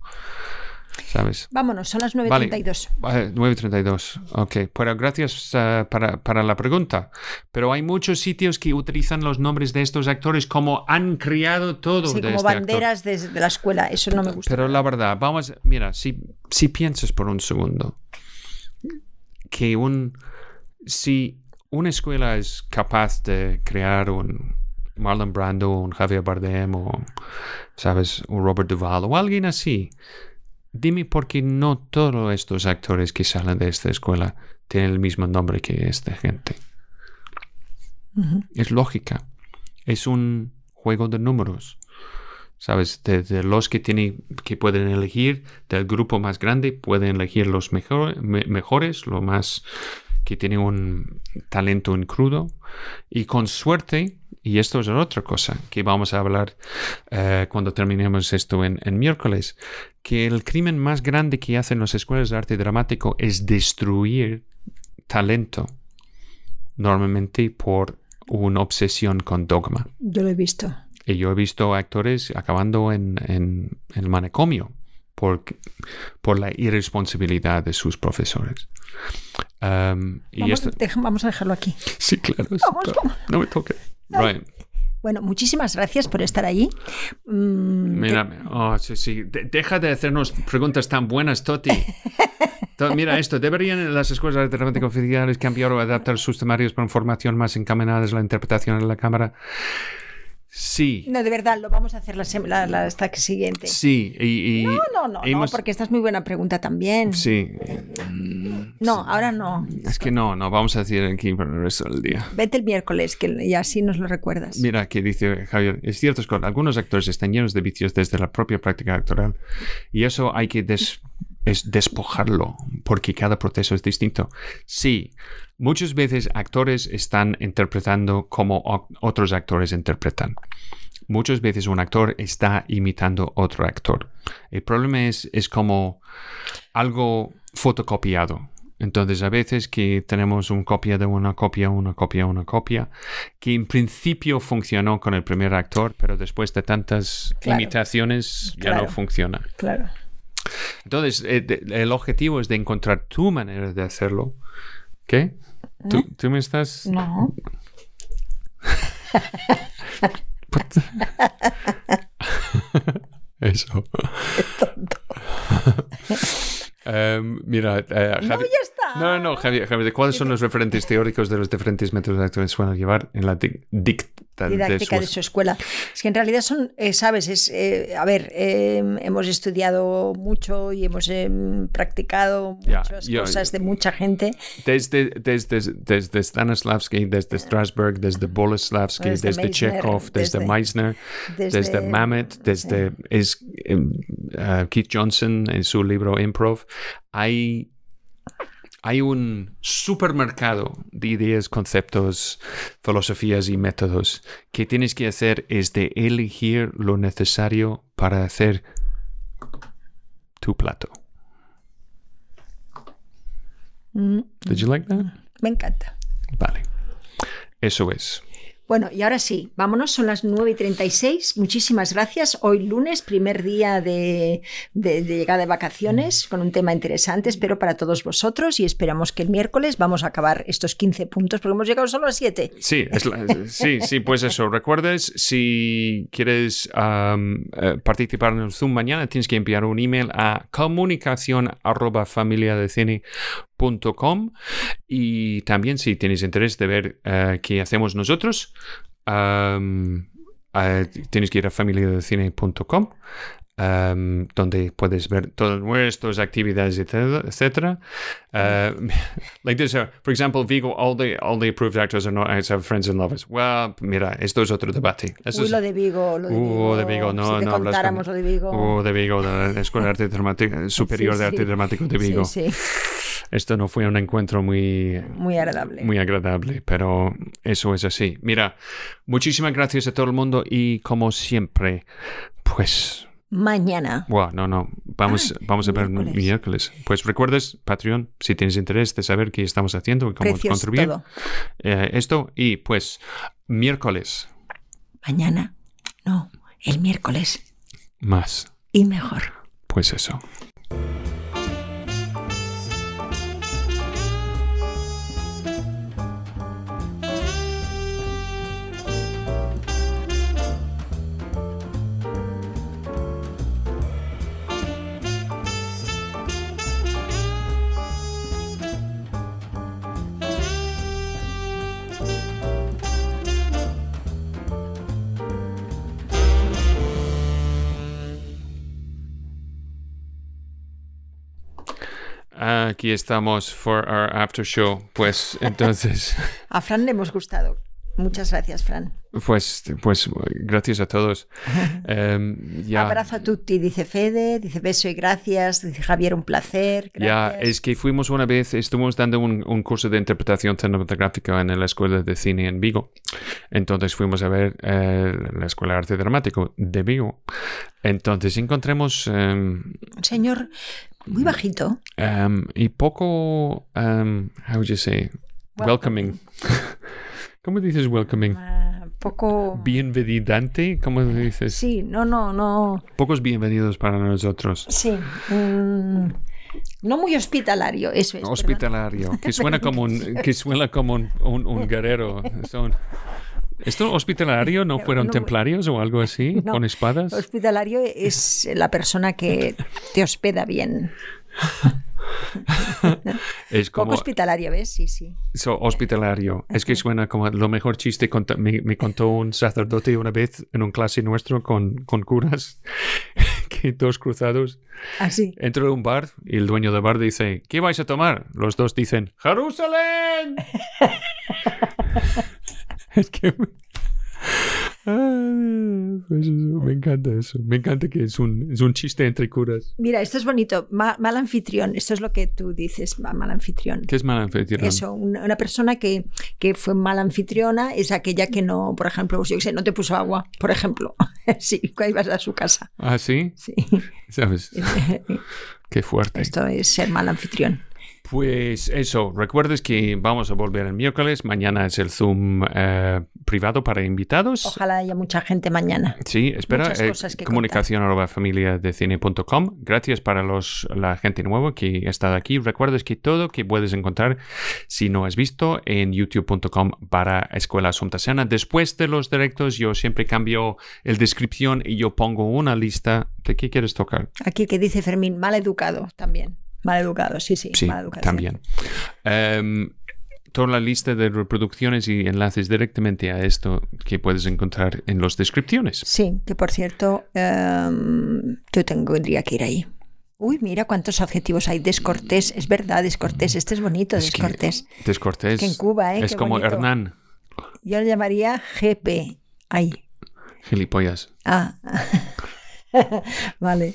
¿Sabes? Vámonos, son las Vale. 9.32. Vale, 9.32. Ok, pero gracias eh, para, para la pregunta. Pero hay muchos sitios que utilizan los nombres de estos actores como han creado todo Sí, de como este banderas de, de la escuela, eso no me gusta. Pero la verdad, vamos, mira, si, si piensas por un segundo que un, si una escuela es capaz de crear un Marlon Brando, un Javier Bardem o, sabes, un Robert Duvall o alguien así, dime por qué no todos estos actores que salen de esta escuela tienen el mismo nombre que esta gente. Es lógica. Es un juego de números. ¿Sabes? De, de los que, tienen, que pueden elegir, del grupo más grande, pueden elegir los mejor- me- mejores, lo más que tienen un talento en crudo. Y con suerte, y esto es otra cosa que vamos a hablar eh, cuando terminemos esto en, en miércoles, que el crimen más grande que hacen las escuelas de arte dramático es destruir talento, normalmente por una obsesión con dogma. Yo lo he visto. Y yo he visto actores acabando en, en- en el manicomio por, por la irresponsabilidad de sus profesores. Um, y Vamos, esto- deja- vamos a dejarlo aquí. Sí, claro. sí, Vamos, claro. vamos. No me toque. Right. Bueno, muchísimas gracias por estar ahí. Mm, Mira, oh, sí, sí. De- deja de hacernos preguntas tan buenas, Toti. To- Mira esto, ¿deberían las escuelas de dramática oficiales cambiar o adaptar sus temarios para formación más encaminada a la interpretación en la cámara? Sí. No, de verdad, lo vamos a hacer la, la, la- hasta que siguiente. Sí. Y, y No, no, no, no, hemos- porque esta es muy buena pregunta también. Sí. No, ahora no. Es que no, no, vamos a decir aquí por el resto del día. Vete el miércoles que, y así nos lo recuerdas. Mira, que dice Javier, es cierto que algunos actores están llenos de vicios desde la propia práctica actoral y eso hay que des- es despojarlo porque cada proceso es distinto. Sí, muchas veces actores están interpretando como otros actores interpretan. Muchas veces un actor está imitando otro actor. El problema es, es como algo fotocopiado. Entonces, a veces que tenemos una copia de una copia, una copia, una copia, que en principio funcionó con el primer actor, pero después de tantas Claro. imitaciones ya Claro. no funciona. Claro. Entonces, eh, el objetivo es de encontrar tu manera de hacerlo. ¿Qué? ¿Tú, tú me estás...? No. [LAUGHS] Eso. [LAUGHS] Em, mira, eh, No, Javi- ya está. No, no, no, Javier, Javier, ¿de ¿cuáles son los referentes teóricos de los diferentes métodos de actores que suelen llevar en la dic- dicta de didáctica de su escuela. Es que en realidad son, eh, sabes, es, eh, a ver, eh, hemos estudiado mucho y hemos eh, practicado muchas yo- cosas de mucha gente. Desde, desde, desde Stanislavski, desde Strasberg, desde Boleslavski, Desde desde, Chekhov, desde, desde- Meissner, desde, desde- Mamet, desde es, uh, Keith Johnson en su libro Improv. Hay, hay un supermercado de ideas, conceptos, filosofías y métodos que tienes que hacer es de elegir lo necesario para hacer tu plato. Mm, Did you like that? me encanta. Vale. Eso es. Bueno, y ahora sí, vámonos, son las 9 y 36. Muchísimas gracias. Hoy lunes, primer día de, de- de llegada de vacaciones, con un tema interesante, espero para todos vosotros, y esperamos que el miércoles vamos a acabar estos 15 puntos, porque hemos llegado solo a 7. Sí, es la- sí, sí, pues eso. Recuerdes, si quieres eh, participar en el Zoom mañana, tienes que enviar un email a comunicación arroba familiadecine.com y también si tienes interés de ver eh, qué hacemos nosotros, eh, tienes que ir a familiadecine.com um, donde puedes ver todas nuestras actividades, etcétera. Uh, [LAUGHS] like this, uh, for example, Vigo, all the all the approved actors are not friends and lovers. Well, mira, esto es otro debate. Eso Uy, es- lo de Vigo, lo de Vigo. Uh, de Vigo, no, si te no contáramos con- lo de Vigo. Uh, de Vigo, de la Escuela de Arte Dramático, [LAUGHS] Superior Sí, de Arte sí. Dramático de Vigo. Sí, sí, Esto no fue un encuentro muy, muy agradable. muy agradable, pero eso es así. Mira, muchísimas gracias a todo el mundo y como siempre, pues Mañana. Buah, no, no. Vamos, Ah, vamos a ver miércoles. miércoles. Pues recuerdes, Patreon, si tienes interés de saber qué estamos haciendo y cómo Precios contribuir todo. eh, esto. Y pues, miércoles Mañana. No, el miércoles. más. Y mejor. Pues eso. Aquí estamos for our after show. Pues [LAUGHS] entonces, A Fran le hemos gustado. Muchas gracias, Fran. pues, pues gracias a todos. [LAUGHS] Ya. Abrazo a tutti, dice Fede, dice beso y gracias, dice Javier, un placer. Ya, es que fuimos una vez, estuvimos dando un, un curso de interpretación cinematográfica en la Escuela de Cine en Vigo. Entonces fuimos a ver eh, la Escuela de Arte Dramático de Vigo. Entonces encontremos em, señor muy bajito. em, y poco, em, how would you say, welcoming. [LAUGHS] ¿Cómo dices welcoming? ah, poco... Bienvenidante, ¿cómo dices? Sí, no, no, no. Pocos bienvenidos para nosotros. Sí. mm, no muy hospitalario, eso es. perdón. Hospitalario, que suena como un, [LAUGHS] que suena como un, un- un guerrero. [LAUGHS] Son- ¿Esto hospitalario [LAUGHS] no fueron No, templarios o algo así? [LAUGHS] No. ¿Con espadas? Hospitalario es [LAUGHS] la persona que te hospeda bien. Es Poco como hospitalario, ¿ves? Sí, sí. so, hospitalario. Es que suena como lo mejor chiste me, me contó un sacerdote una vez en un clase nuestro con, con curas que dos cruzados Así. entran a un bar y el dueño del bar dice ¿qué vais a tomar? Los dos dicen ¡Jerusalén! [LAUGHS] es que pues eso, me encanta eso. Me encanta que es un, es un chiste entre curas. Mira, esto es bonito. Ma- mal anfitrión. Esto es lo que tú dices, ma- mal anfitrión. ¿Qué es mal anfitrión? Eso, una, una persona que, que fue mala anfitriona es aquella que no, por ejemplo, pues yo qué sé, no te puso agua, por ejemplo. [LAUGHS] sí, cuando ibas a su casa. ¿Ah, sí? Sí. ¿Sabes? [LAUGHS] Qué fuerte. Esto es ser mal anfitrión. Pues eso, recuerdes que vamos a volver el miércoles. Mañana es el Zoom eh, privado para invitados. Ojalá haya mucha gente mañana. Sí, espera. Eh, comunicación arroba familiadecine.com. Gracias para los, la gente nueva que ha estado aquí. Recuerdes que todo que puedes encontrar, si no has visto, en youtube.com para Escuela Asuntasana. Después de los directos, yo siempre cambio el descripción y yo pongo una lista de qué quieres tocar. Aquí que dice Fermín, mal educado también. Mal educado, sí, sí. Sí, mal educación. también. Em, toda la lista de reproducciones y enlaces directamente a esto que puedes encontrar en las descripciones. Sí, que por cierto, em, yo tendría que ir ahí. Uy, mira cuántos adjetivos hay. Descortés, es verdad, descortés. Este es bonito, Es que descortés. Descortés. Que en Cuba, ¿eh? Es Qué como bonito. Hernán. Yo lo llamaría GP. Ahí. Gilipollas. Ah. [LAUGHS] [LAUGHS] vale.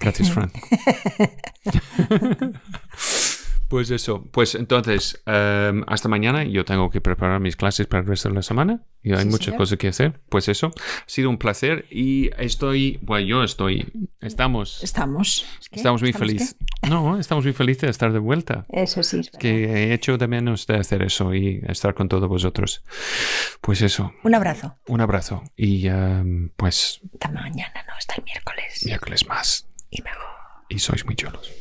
Gracias, Fran. [LAUGHS] Pues eso, pues entonces, em, hasta mañana. Yo tengo que preparar mis clases para el resto de la semana. Y hay Sí, muchas señor. cosas que hacer. Pues eso, ha sido un placer y estoy, bueno, yo estoy, estamos, Estamos. ¿Qué? estamos muy ¿Estamos felices. No, estamos muy felices de estar de vuelta. Eso sí. es. Que he hecho de menos de hacer eso y estar con todos vosotros. Pues eso, Un abrazo. un abrazo y em, pues Hasta mañana, no, hasta el miércoles. miércoles más. Y mejor. Y sois muy chulos.